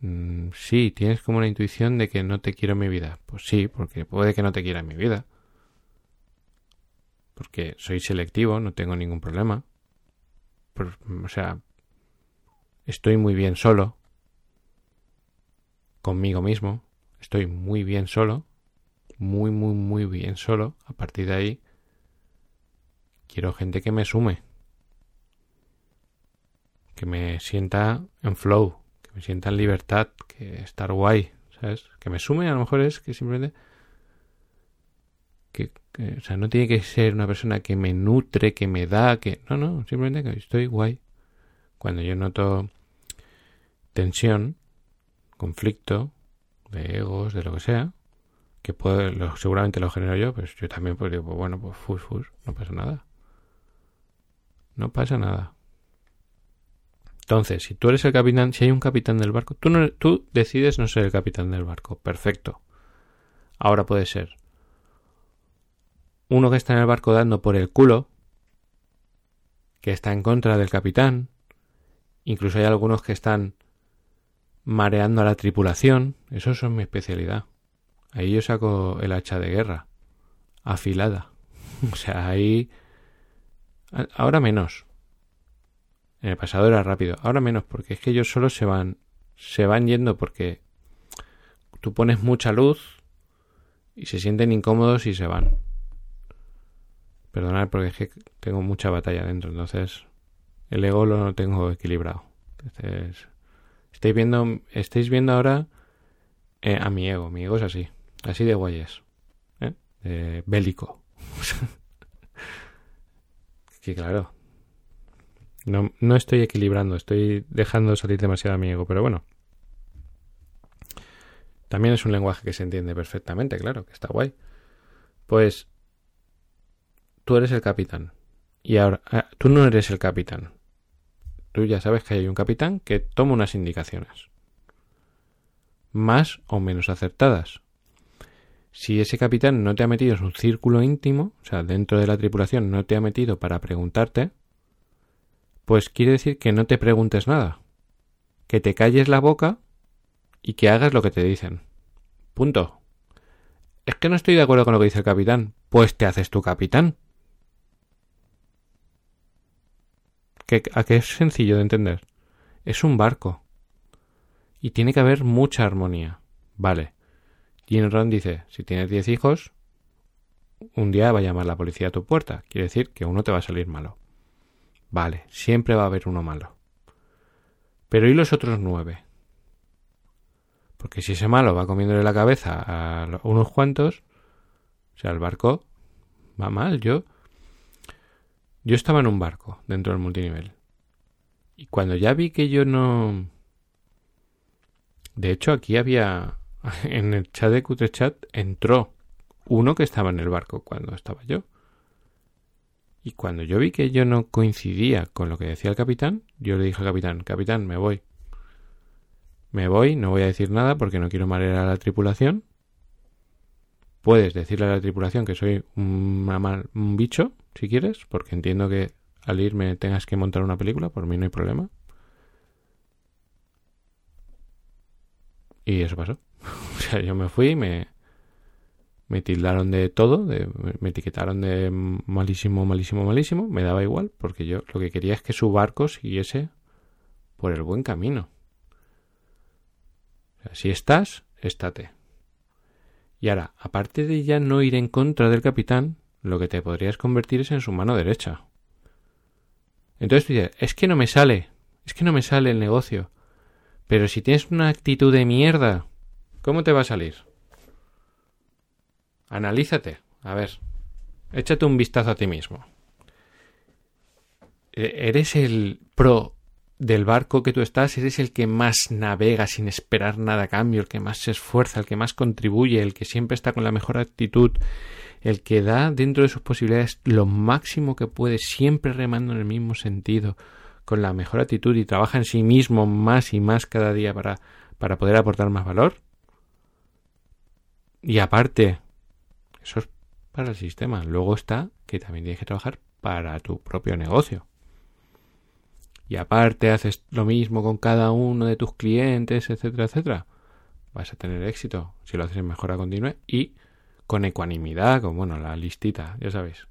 Mm, sí, tienes como una intuición de que no te quiero en mi vida. Pues sí, porque puede que no te quiera en mi vida. Porque soy selectivo, no tengo ningún problema. o sea, estoy muy bien solo. Conmigo mismo. Estoy muy bien solo. Muy, muy, muy bien solo. A partir de ahí, quiero gente que me sume. Que me sienta en flow me sienta en libertad, que estar guay, ¿sabes? Que me sume a lo mejor es que simplemente... Que, o sea, no tiene que ser una persona que me nutre, que me da, que... No, no, simplemente que estoy guay. Cuando yo noto tensión, conflicto, de egos, de lo que sea, que puedo, seguramente lo genero yo, pues yo también pues digo, pues bueno, pues fus, fus, no pasa nada. No pasa nada. Entonces, si tú eres el capitán, si hay un capitán del barco, tú, tú decides no ser el capitán del barco. Perfecto. Ahora puede ser uno que está en el barco dando por el culo, que está en contra del capitán. Incluso hay algunos que están mareando a la tripulación. Eso es mi especialidad. Ahí yo saco el hacha de guerra. Afilada. o sea, ahí... Ahora menos. En el pasado era rápido, ahora menos, porque es que ellos solo se van, se van yendo porque tú pones mucha luz y se sienten incómodos y se van. Perdonad porque es que tengo mucha batalla dentro, entonces el ego lo tengo equilibrado. Entonces, estáis viendo, estáis viendo ahora eh, a mi ego, mi ego es así, así de guayes, ¿eh? bélico. claro, no, no estoy equilibrando, estoy dejando salir demasiado a mi ego, pero bueno. También es un lenguaje que se entiende perfectamente, claro, que está guay. Pues tú eres el capitán. Y ahora, ah, tú no eres el capitán. Tú ya sabes que hay un capitán que toma unas indicaciones. Más o menos acertadas. Si ese capitán no te ha metido en un círculo íntimo, o sea, dentro de la tripulación no te ha metido para preguntarte, pues quiere decir que no te preguntes nada, que te calles la boca y que hagas lo que te dicen. Punto. Es que no estoy de acuerdo con lo que dice el capitán. Pues te haces tu capitán. ¿A qué es sencillo de entender? Es un barco. Y tiene que haber mucha armonía. Vale. Jim dice, si tienes diez hijos, un día va a llamar la policía a tu puerta. Quiere decir que uno te va a salir malo. Vale, siempre va a haber uno malo. Pero ¿y los otros nueve? Porque si ese malo va comiéndole la cabeza a unos cuantos, o sea, el barco va mal. Yo, yo estaba en un barco dentro del multinivel. Y cuando ya vi que yo no... De hecho, aquí había... En el chat de Cutrechat entró uno que estaba en el barco cuando estaba yo. Y cuando yo vi que yo no coincidía con lo que decía el capitán, yo le dije al capitán, capitán, me voy. Me voy, no voy a decir nada porque no quiero marear a la tripulación. Puedes decirle a la tripulación que soy un, un bicho, si quieres, porque entiendo que al irme tengas que montar una película, por mí no hay problema. Y eso pasó. O yo me fui, me, me tildaron de todo, me etiquetaron de malísimo, malísimo, malísimo, me daba igual, porque yo lo que quería es que su barco siguiese por el buen camino. si estás, estate. Y ahora, aparte de ya no ir en contra del capitán, lo que te podrías convertir es en su mano derecha. Entonces tú dices, es que no me sale, es que no me sale el negocio. Pero si tienes una actitud de mierda, ¿cómo te va a salir? Analízate. A ver. Échate un vistazo a ti mismo. E-, ¿Eres el pro del barco que tú estás? ¿Eres el que más navega sin esperar nada a cambio? ¿El que más se esfuerza? ¿El que más contribuye? ¿El que siempre está con la mejor actitud? ¿El que da dentro de sus posibilidades lo máximo que puede, siempre remando en el mismo sentido, con la mejor actitud y trabaja en sí mismo más y más cada día para, para poder aportar más valor? Y aparte, eso es para el sistema. Luego está que también tienes que trabajar para tu propio negocio. Y aparte haces lo mismo con cada uno de tus clientes, etcétera, etcétera. Vas a tener éxito si lo haces en mejora continua y con ecuanimidad, con bueno, la listita, ya sabéis.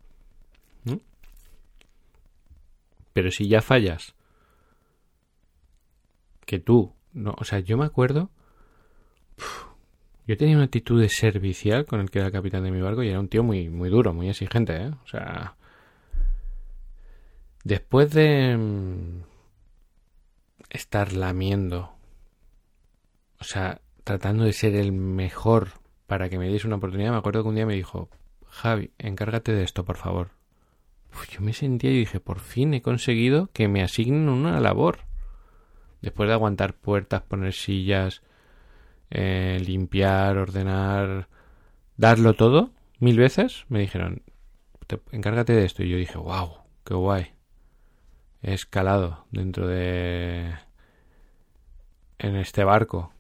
Pero si ya fallas, que tú, no, o sea, yo me acuerdo yo tenía una actitud de servicial con el que era el capitán de mi barco y era un tío muy, muy duro, muy exigente, ¿eh? O sea. Después de mm, estar lamiendo, o sea, tratando de ser el mejor para que me diese una oportunidad, me acuerdo que un día me dijo, Javi, encárgate de esto, por favor. yo me sentía y dije, por fin he conseguido que me asignen una labor. Después de aguantar puertas, poner sillas, eh, limpiar, ordenar, darlo todo mil veces, me dijeron, encárgate de esto. Y yo dije, wow, qué guay. He escalado dentro de... en este barco.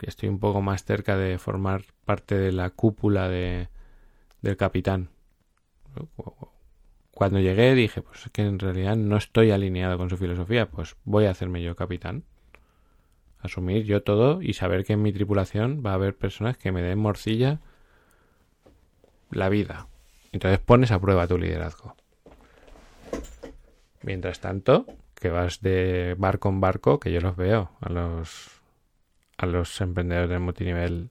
Estoy un poco más cerca de formar parte de la cúpula de, del capitán. Cuando llegué dije, pues que en realidad no estoy alineado con su filosofía, pues voy a hacerme yo capitán asumir yo todo y saber que en mi tripulación va a haber personas que me den morcilla la vida. Entonces pones a prueba tu liderazgo. Mientras tanto, que vas de barco en barco, que yo los veo a los a los emprendedores del multinivel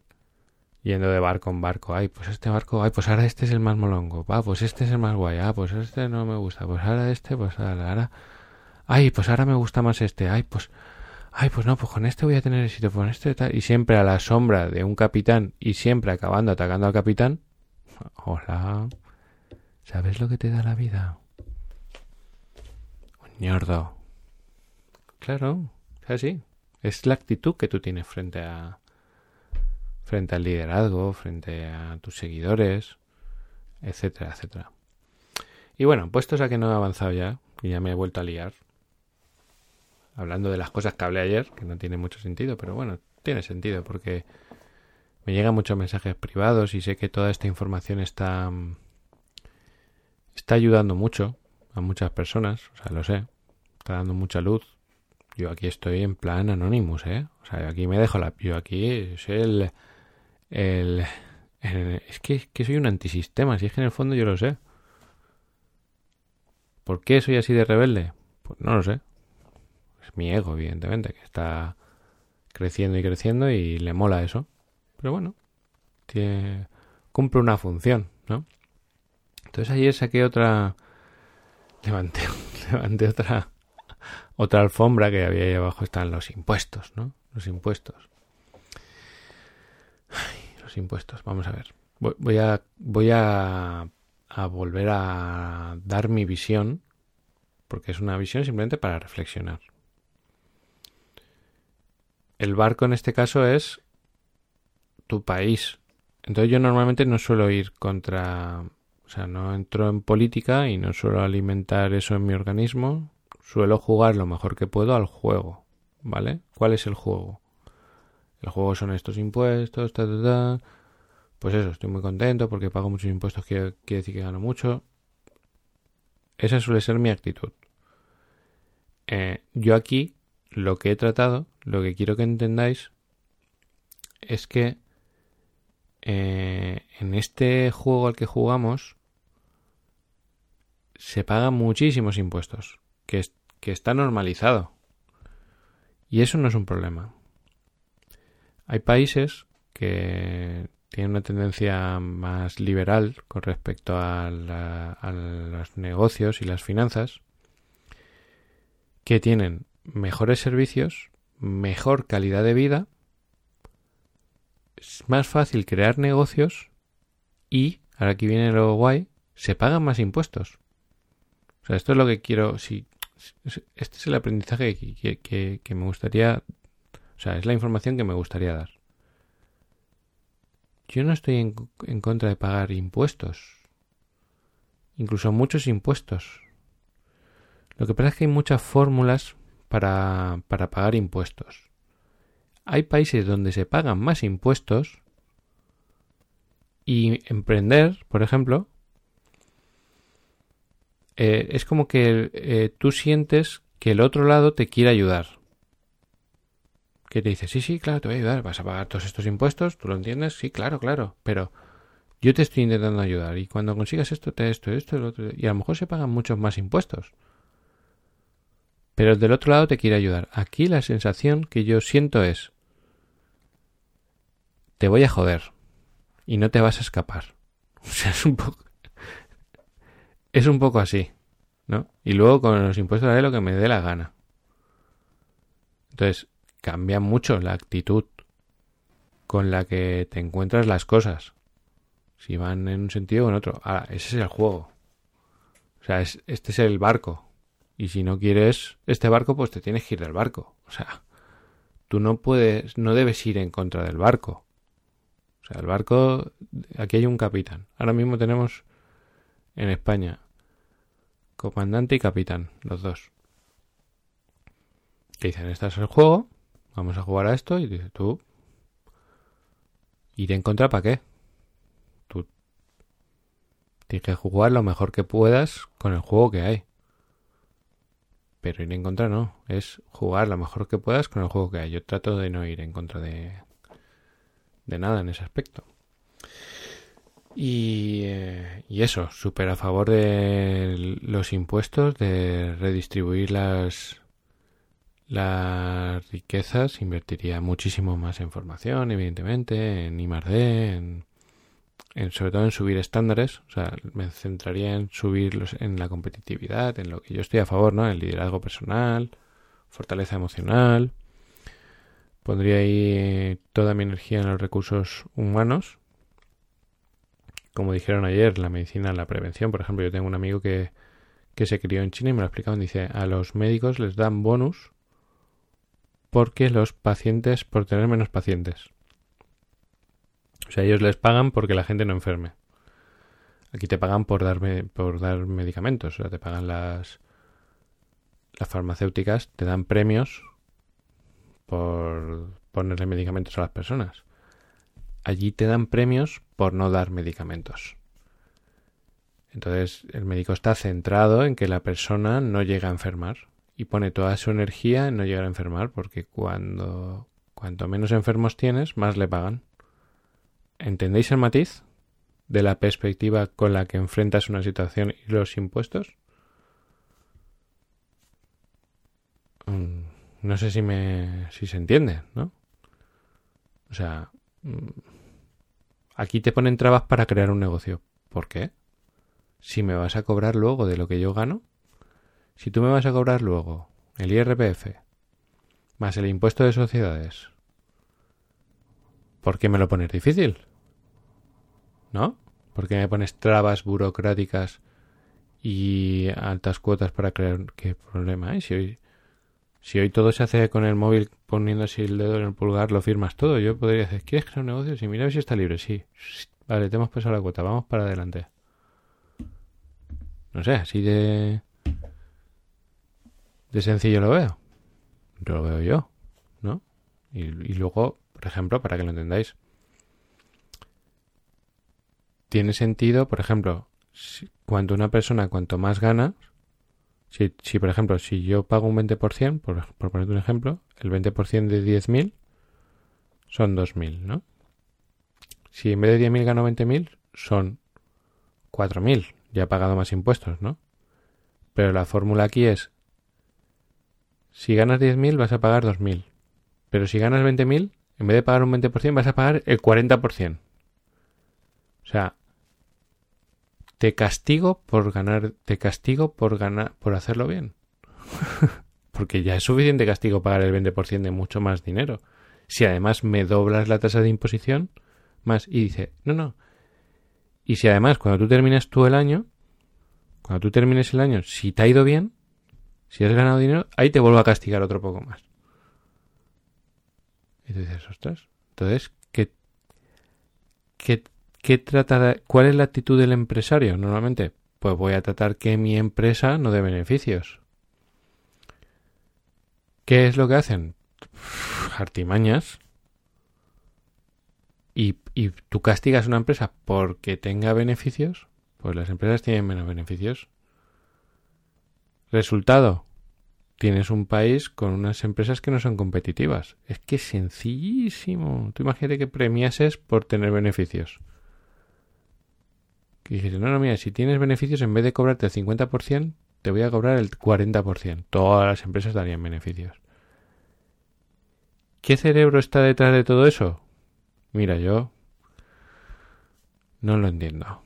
yendo de barco en barco. Ay, pues este barco, ay, pues ahora este es el más molongo. Va, pues este es el más guay. Ah, pues este no me gusta. Pues ahora este, pues ahora, ahora. Ay, pues ahora me gusta más este. Ay, pues ay, pues no, pues con este voy a tener éxito, con este y siempre a la sombra de un capitán y siempre acabando atacando al capitán. Hola, ¿sabes lo que te da la vida? Un ñordo. Claro, es así. Es la actitud que tú tienes frente a frente al liderazgo, frente a tus seguidores, etcétera, etcétera. Y bueno, puestos a que no he avanzado ya, y ya me he vuelto a liar, hablando de las cosas que hablé ayer, que no tiene mucho sentido, pero bueno, tiene sentido porque me llegan muchos mensajes privados y sé que toda esta información está está ayudando mucho a muchas personas, o sea, lo sé, está dando mucha luz. Yo aquí estoy en plan Anonymous, ¿eh? O sea, aquí me dejo la... Yo aquí soy el... el, es que, que soy un antisistema, si es que en el fondo yo lo sé. ¿Por qué soy así de rebelde? Pues no lo sé mi ego, evidentemente, que está creciendo y creciendo y le mola eso. Pero bueno, tiene, cumple una función, ¿no? Entonces ayer saqué otra... Levanté, levanté otra otra alfombra que había ahí abajo están los impuestos, ¿no? Los impuestos. los impuestos, vamos a ver. Voy, a voy a, a volver a dar mi visión porque es una visión simplemente para reflexionar. El barco en este caso es tu país. Entonces yo normalmente no suelo ir contra O sea, no entro en política y no suelo alimentar eso en mi organismo. Suelo jugar lo mejor que puedo al juego. ¿Vale? ¿Cuál es el juego? El juego son estos impuestos, ta, ta, ta. Pues eso, estoy muy contento porque pago muchos impuestos, quiere, decir que gano mucho. Esa suele ser mi actitud. Eh, yo aquí lo que he tratado, lo que quiero que entendáis, es que eh, en este juego al que jugamos se pagan muchísimos impuestos, que, que está normalizado. Y eso no es un problema. Hay países que tienen una tendencia más liberal con respecto a los negocios y las finanzas, que tienen mejores servicios, mejor calidad de vida, es más fácil crear negocios y, ahora aquí viene lo guay, se pagan más impuestos. O sea, esto es lo que quiero, si, este es el aprendizaje que, que, me gustaría, o sea, es la información que me gustaría dar. Yo no estoy en, en contra de pagar impuestos, incluso muchos impuestos. Lo que pasa es que hay muchas fórmulas para, para pagar impuestos. Hay países donde se pagan más impuestos y emprender, por ejemplo, eh, es como que eh, tú sientes que el otro lado te quiere ayudar. Que te dice, sí, sí, claro, te voy a ayudar, vas a pagar todos estos impuestos, tú lo entiendes, sí, claro, claro, pero yo te estoy intentando ayudar y cuando consigas esto, te esto, esto, lo otro, y a lo mejor se pagan muchos más impuestos. Pero el del otro lado te quiere ayudar. Aquí la sensación que yo siento es, te voy a joder y no te vas a escapar. O sea, es un poco, es un poco así, ¿no? Y luego con los impuestos haré lo que me dé la gana. Entonces, cambia mucho la actitud con la que te encuentras las cosas. Si van en un sentido o en otro. Ahora, ese es el juego. O sea, este es el barco. Y si no quieres este barco, pues te tienes que ir del barco. O sea, tú no puedes, no debes ir en contra del barco. O sea, el barco, aquí hay un capitán. Ahora mismo tenemos en España comandante y capitán, los dos. Que dicen, este es el juego, vamos a jugar a esto, y dice, tú, ir en contra para qué? Tú tienes que jugar lo mejor que puedas con el juego que hay. Pero ir en contra no, es jugar lo mejor que puedas con el juego que hay. Yo trato de no ir en contra de, de nada en ese aspecto. Y, eh, y eso, súper a favor de los impuestos, de redistribuir las, las riquezas, invertiría muchísimo más en formación, evidentemente, en I+D, en sobre todo en subir estándares, o sea, me centraría en subirlos en la competitividad, en lo que yo estoy a favor, ¿no? El liderazgo personal, fortaleza emocional. Pondría ahí toda mi energía en los recursos humanos. Como dijeron ayer, la medicina, la prevención. Por ejemplo, yo tengo un amigo que, que se crió en China y me lo explicaban. Dice, a los médicos les dan bonus porque los pacientes, por tener menos pacientes. O sea, ellos les pagan porque la gente no enferme. Aquí te pagan por darme, por dar medicamentos. O sea, te pagan las, las farmacéuticas, te dan premios por ponerle medicamentos a las personas. Allí te dan premios por no dar medicamentos. Entonces el médico está centrado en que la persona no llegue a enfermar y pone toda su energía en no llegar a enfermar porque cuando cuanto menos enfermos tienes, más le pagan. ¿Entendéis el matiz de la perspectiva con la que enfrentas una situación y los impuestos? Mm, no sé si me si se entiende, ¿no? O sea, mm, aquí te ponen trabas para crear un negocio. ¿Por qué? Si me vas a cobrar luego de lo que yo gano, si tú me vas a cobrar luego el IRPF más el impuesto de sociedades, ¿por qué me lo pones difícil? ¿No? ¿Por qué me pones trabas burocráticas y altas cuotas para crear qué problema hay? Si hoy, todo se hace con el móvil poniendo así el dedo en el pulgar, lo firmas todo. Yo podría decir, ¿quieres crear un negocio? Sí, mira si está libre. Sí. Vale, te hemos pasado la cuota, vamos para adelante. No sé, así de... De sencillo lo veo. Lo veo yo, ¿no? Y luego, por ejemplo, para que lo entendáis, tiene sentido, por ejemplo, si, cuando una persona, cuanto más gana, si, por ejemplo, si yo pago un 20%, por, por un ejemplo, el 20% de 10.000 son 2.000, ¿no? Si en vez de 10.000 gano 20.000, son 4.000. Ya he pagado más impuestos, ¿no? Pero la fórmula aquí es, si ganas 10.000 vas a pagar 2.000. Pero si ganas 20.000, en vez de pagar un 20%, vas a pagar el 40%. O sea, te castigo por ganar, te castigo por ganar, por hacerlo bien. Porque ya es suficiente castigo pagar el 20% de mucho más dinero. Si además me doblas la tasa de imposición, más. Y dice, no, no. Y si además cuando tú termines tú el año, cuando tú termines el año, si te ha ido bien, si has ganado dinero, ahí te vuelvo a castigar otro poco más. Y tú dices, ostras. Entonces, ¿qué, qué, qué trata ¿cuál es la actitud del empresario normalmente? Pues voy a tratar que mi empresa no dé beneficios. ¿Qué es lo que hacen? Artimañas. Y, y tú castigas a una empresa porque tenga beneficios, pues las empresas tienen menos beneficios. Resultado, tienes un país con unas empresas que no son competitivas. Es que es sencillísimo. Tú imagínate que premiases por tener beneficios. Que dices, no, no, mira, si tienes beneficios, en vez de cobrarte el 50%, te voy a cobrar el 40%. Todas las empresas darían beneficios. ¿Qué cerebro está detrás de todo eso? Mira, yo no lo entiendo.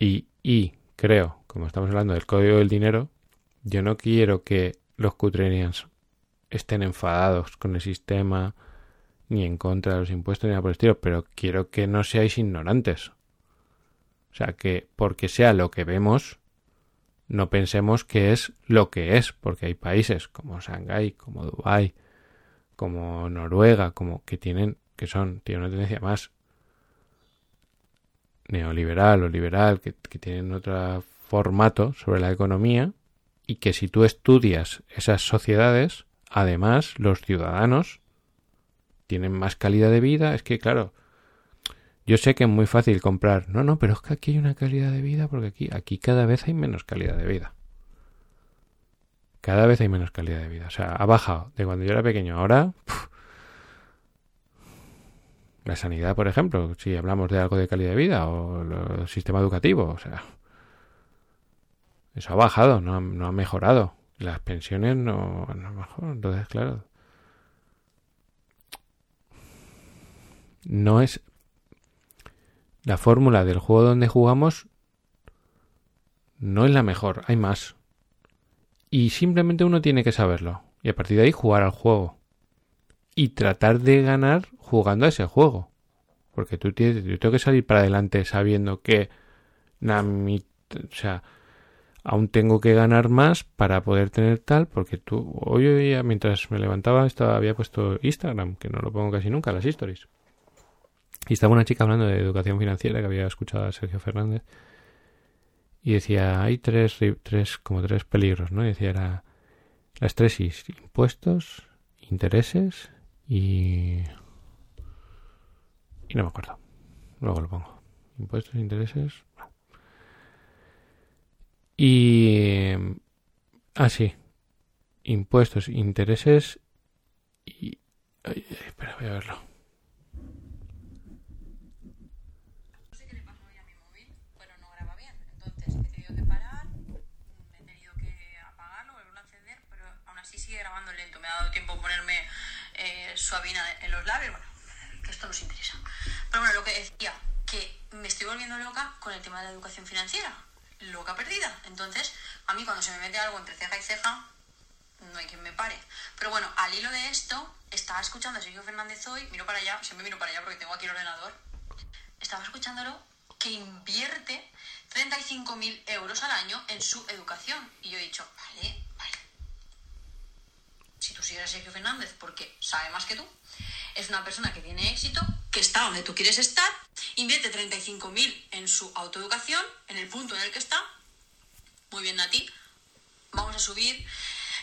Y, y creo, como estamos hablando del código del dinero, yo no quiero que los cutrenians estén enfadados con el sistema ni en contra de los impuestos ni nada por el estilo, pero quiero que no seáis ignorantes. O sea, que porque sea lo que vemos, no pensemos que es lo que es, porque hay países como Shanghái, como Dubái, como Noruega, como que tienen, que son, tienen una tendencia más neoliberal o liberal, que, que tienen otro formato sobre la economía, y que si tú estudias esas sociedades, además los ciudadanos tienen más calidad de vida. Es que, claro, yo sé que es muy fácil comprar. No, no, pero es que aquí hay una calidad de vida porque aquí, aquí cada vez hay menos calidad de vida. Cada vez hay menos calidad de vida. O sea, ha bajado de cuando yo era pequeño. Ahora, la sanidad, por ejemplo, si hablamos de algo de calidad de vida o el sistema educativo, o sea, eso ha bajado, no no ha mejorado. Las pensiones no, no mejoran. Entonces, claro, no es la fórmula del juego donde jugamos no es la mejor, hay más. Y simplemente uno tiene que saberlo. Y a partir de ahí jugar al juego. Y tratar de ganar jugando a ese juego. Porque tú tienes, yo tengo que salir para adelante sabiendo que na, o sea, aún tengo que ganar más para poder tener tal, porque tú, hoy, hoy mientras me levantaba, estaba, había puesto Instagram, que no lo pongo casi nunca, las stories. Y estaba una chica hablando de educación financiera que había escuchado a Sergio Fernández y decía, hay tres, tres como tres peligros, ¿no? Y decía, era las tres is, impuestos, intereses y... y no me acuerdo. Luego lo pongo. Impuestos, intereses... Y... Ah, sí. Impuestos, intereses y... Ay, espera, voy a verlo. Suavina en los labios, bueno, esto nos interesa. Pero bueno, lo que decía, que me estoy volviendo loca con el tema de la educación financiera. Loca perdida. Entonces, a mí cuando se me mete algo entre ceja y ceja, no hay quien me pare. Pero bueno, al hilo de esto, estaba escuchando a Sergio Fernández hoy, miro para allá, siempre miro para allá porque tengo aquí el ordenador, estaba escuchándolo que invierte 35.000 euros al año en su educación. Y yo he dicho, vale. Si tú sigues a Sergio Fernández porque sabe más que tú, es una persona que tiene éxito, que está donde tú quieres estar, invierte 35.000 en su autoeducación, en el punto en el que está, Muy bien, Nati. Vamos a subir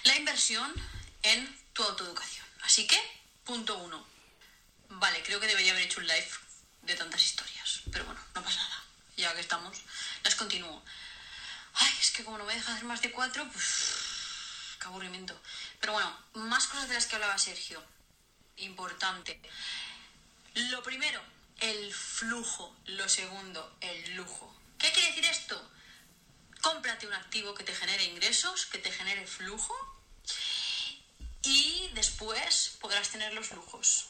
la inversión en tu autoeducación. Así que, punto uno. Vale, creo que debería haber hecho un live de tantas historias. Pero bueno, no pasa nada. Ya que estamos, las continúo. Ay, es que como no me deja hacer más de cuatro, pues. Qué aburrimiento. Pero bueno, más cosas de las que hablaba Sergio. Importante. Lo primero, el flujo. Lo segundo, el lujo. ¿Qué quiere decir esto? Cómprate un activo que te genere ingresos, que te genere flujo y después podrás tener los lujos.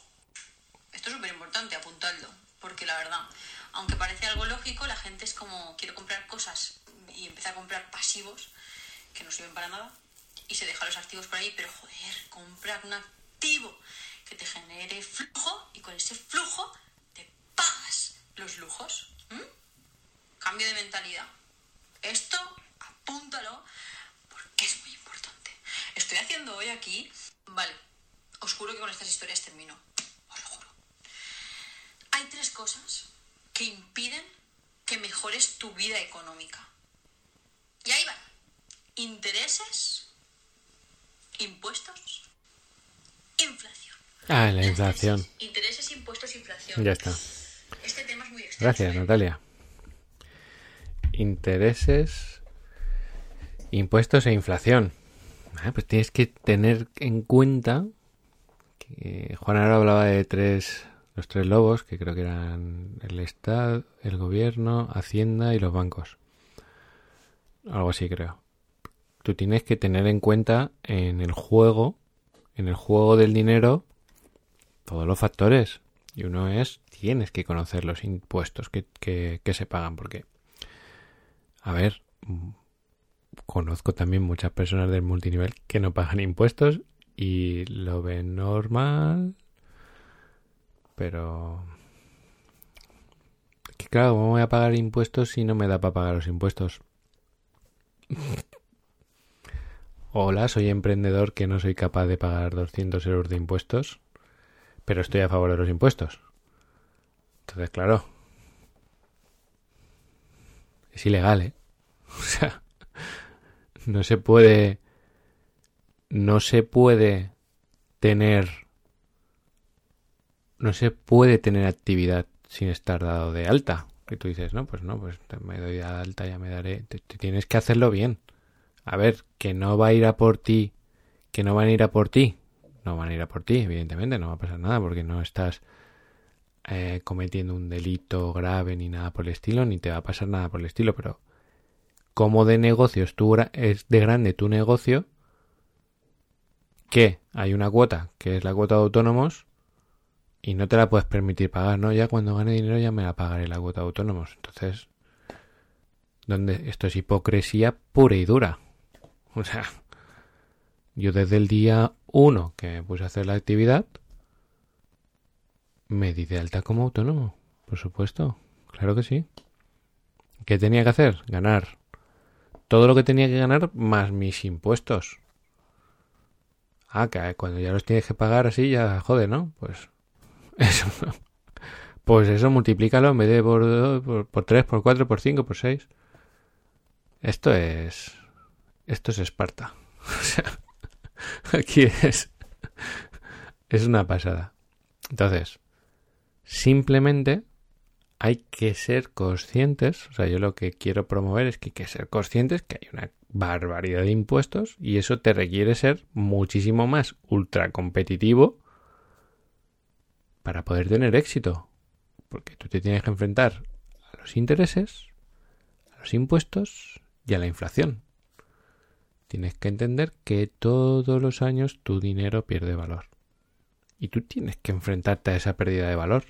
Esto es súper importante, apuntadlo, porque la verdad, aunque parece algo lógico, la gente es como quiere comprar cosas y empieza a comprar pasivos que no sirven para nada y se deja los activos por ahí, pero joder, comprar un activo que te genere flujo y con ese flujo te pagas los lujos. Cambio de mentalidad. Esto, apúntalo, porque es muy importante. Estoy haciendo hoy aquí, vale, os juro que con estas historias termino, os lo juro. Hay tres cosas que impiden que mejores tu vida económica. Y ahí van. Intereses, impuestos, inflación. Ah, la inflación. Intereses, impuestos, inflación. Ya está. Este tema es muy extenso. Gracias, ¿eh? Natalia. Intereses, impuestos e inflación. Ah, pues tienes que tener en cuenta que Juan ahora hablaba de tres, los tres lobos, que creo que eran el Estado, el gobierno, Hacienda y los bancos. Algo así creo. Tú tienes que tener en cuenta en el juego, en el juego del dinero, todos los factores. Y uno es, tienes que conocer los impuestos que, que, se pagan, porque, a ver, conozco también muchas personas del multinivel que no pagan impuestos y lo ven normal, pero... Que claro, ¿cómo voy a pagar impuestos si no me da para pagar los impuestos? Hola, soy emprendedor que no soy capaz de pagar 200 euros de impuestos, pero estoy a favor de los impuestos. Entonces, claro, es ilegal, ¿eh? O sea, no se puede, no se puede tener, no se puede tener actividad sin estar dado de alta. Que tú dices, no, pues no, pues me doy de alta, ya me daré. Tienes que hacerlo bien. A ver, que no va a ir a por ti, que no van a ir a por ti. No van a ir a por ti, evidentemente, no va a pasar nada porque no estás eh, cometiendo un delito grave ni nada por el estilo, ni te va a pasar nada por el estilo, pero como de negocios tú es de grande tu negocio, que hay una cuota, que es la cuota de autónomos, y no te la puedes permitir pagar, ¿no? Ya cuando gane dinero ya me la pagaré la cuota de autónomos. Entonces, donde esto es hipocresía pura y dura. O sea, yo desde el día uno que me puse a hacer la actividad, me di de alta como autónomo, por supuesto. Claro que sí. ¿Qué tenía que hacer? Ganar todo lo que tenía que ganar más mis impuestos. Ah, que cuando ya los tienes que pagar así ya jode, ¿no? Pues eso. Pues eso multiplícalo en vez de por, por, por 3, por 4, por 5, por 6. Esto es... Esto es Esparta. O sea, aquí es... Es una pasada. Entonces, simplemente hay que ser conscientes, o sea, yo lo que quiero promover es que hay que ser conscientes que hay una barbaridad de impuestos y eso te requiere ser muchísimo más ultra competitivo para poder tener éxito. Porque tú te tienes que enfrentar a los intereses, a los impuestos y a la inflación. Tienes que entender que todos los años tu dinero pierde valor. Y tú tienes que enfrentarte a esa pérdida de valor.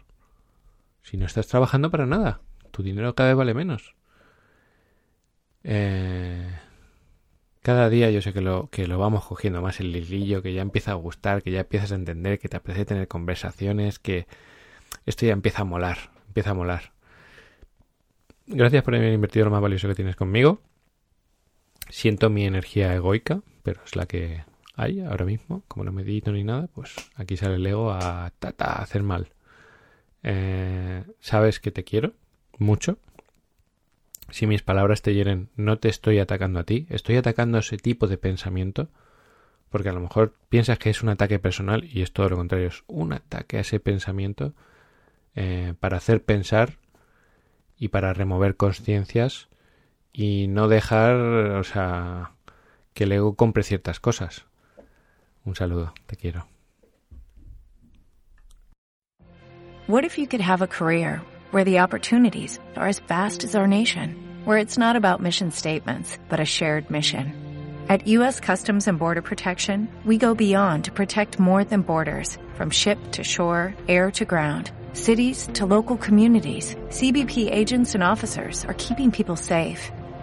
Si no estás trabajando para nada, tu dinero cada vez vale menos. Eh, cada día yo sé que lo, que lo vamos cogiendo más el lilillo, que ya empieza a gustar, que ya empiezas a entender, que te apetece tener conversaciones, que esto ya empieza a molar, empieza a molar. Gracias por haber invertido lo más valioso que tienes conmigo. Siento mi energía egoica, pero es la que hay ahora mismo. Como no medito ni nada, pues aquí sale el ego a, tata, a hacer mal. Eh, sabes que te quiero mucho. si mis palabras te hieren, no te estoy atacando a ti, estoy atacando ese tipo de pensamiento, porque a lo mejor piensas que es un ataque personal y es todo lo contrario, es un ataque a ese pensamiento eh, para hacer pensar y para remover conciencias y no dejar, o sea, que el compre ciertas cosas. Un saludo, te quiero. What if you could have a career where the opportunities are as vast as our nation, where it's not about mission statements, but a shared mission? At U.S. Customs and Border Protection, we go beyond to protect more than borders, from ship to shore, air to ground, cities to local communities. CBP agents and officers are keeping people safe.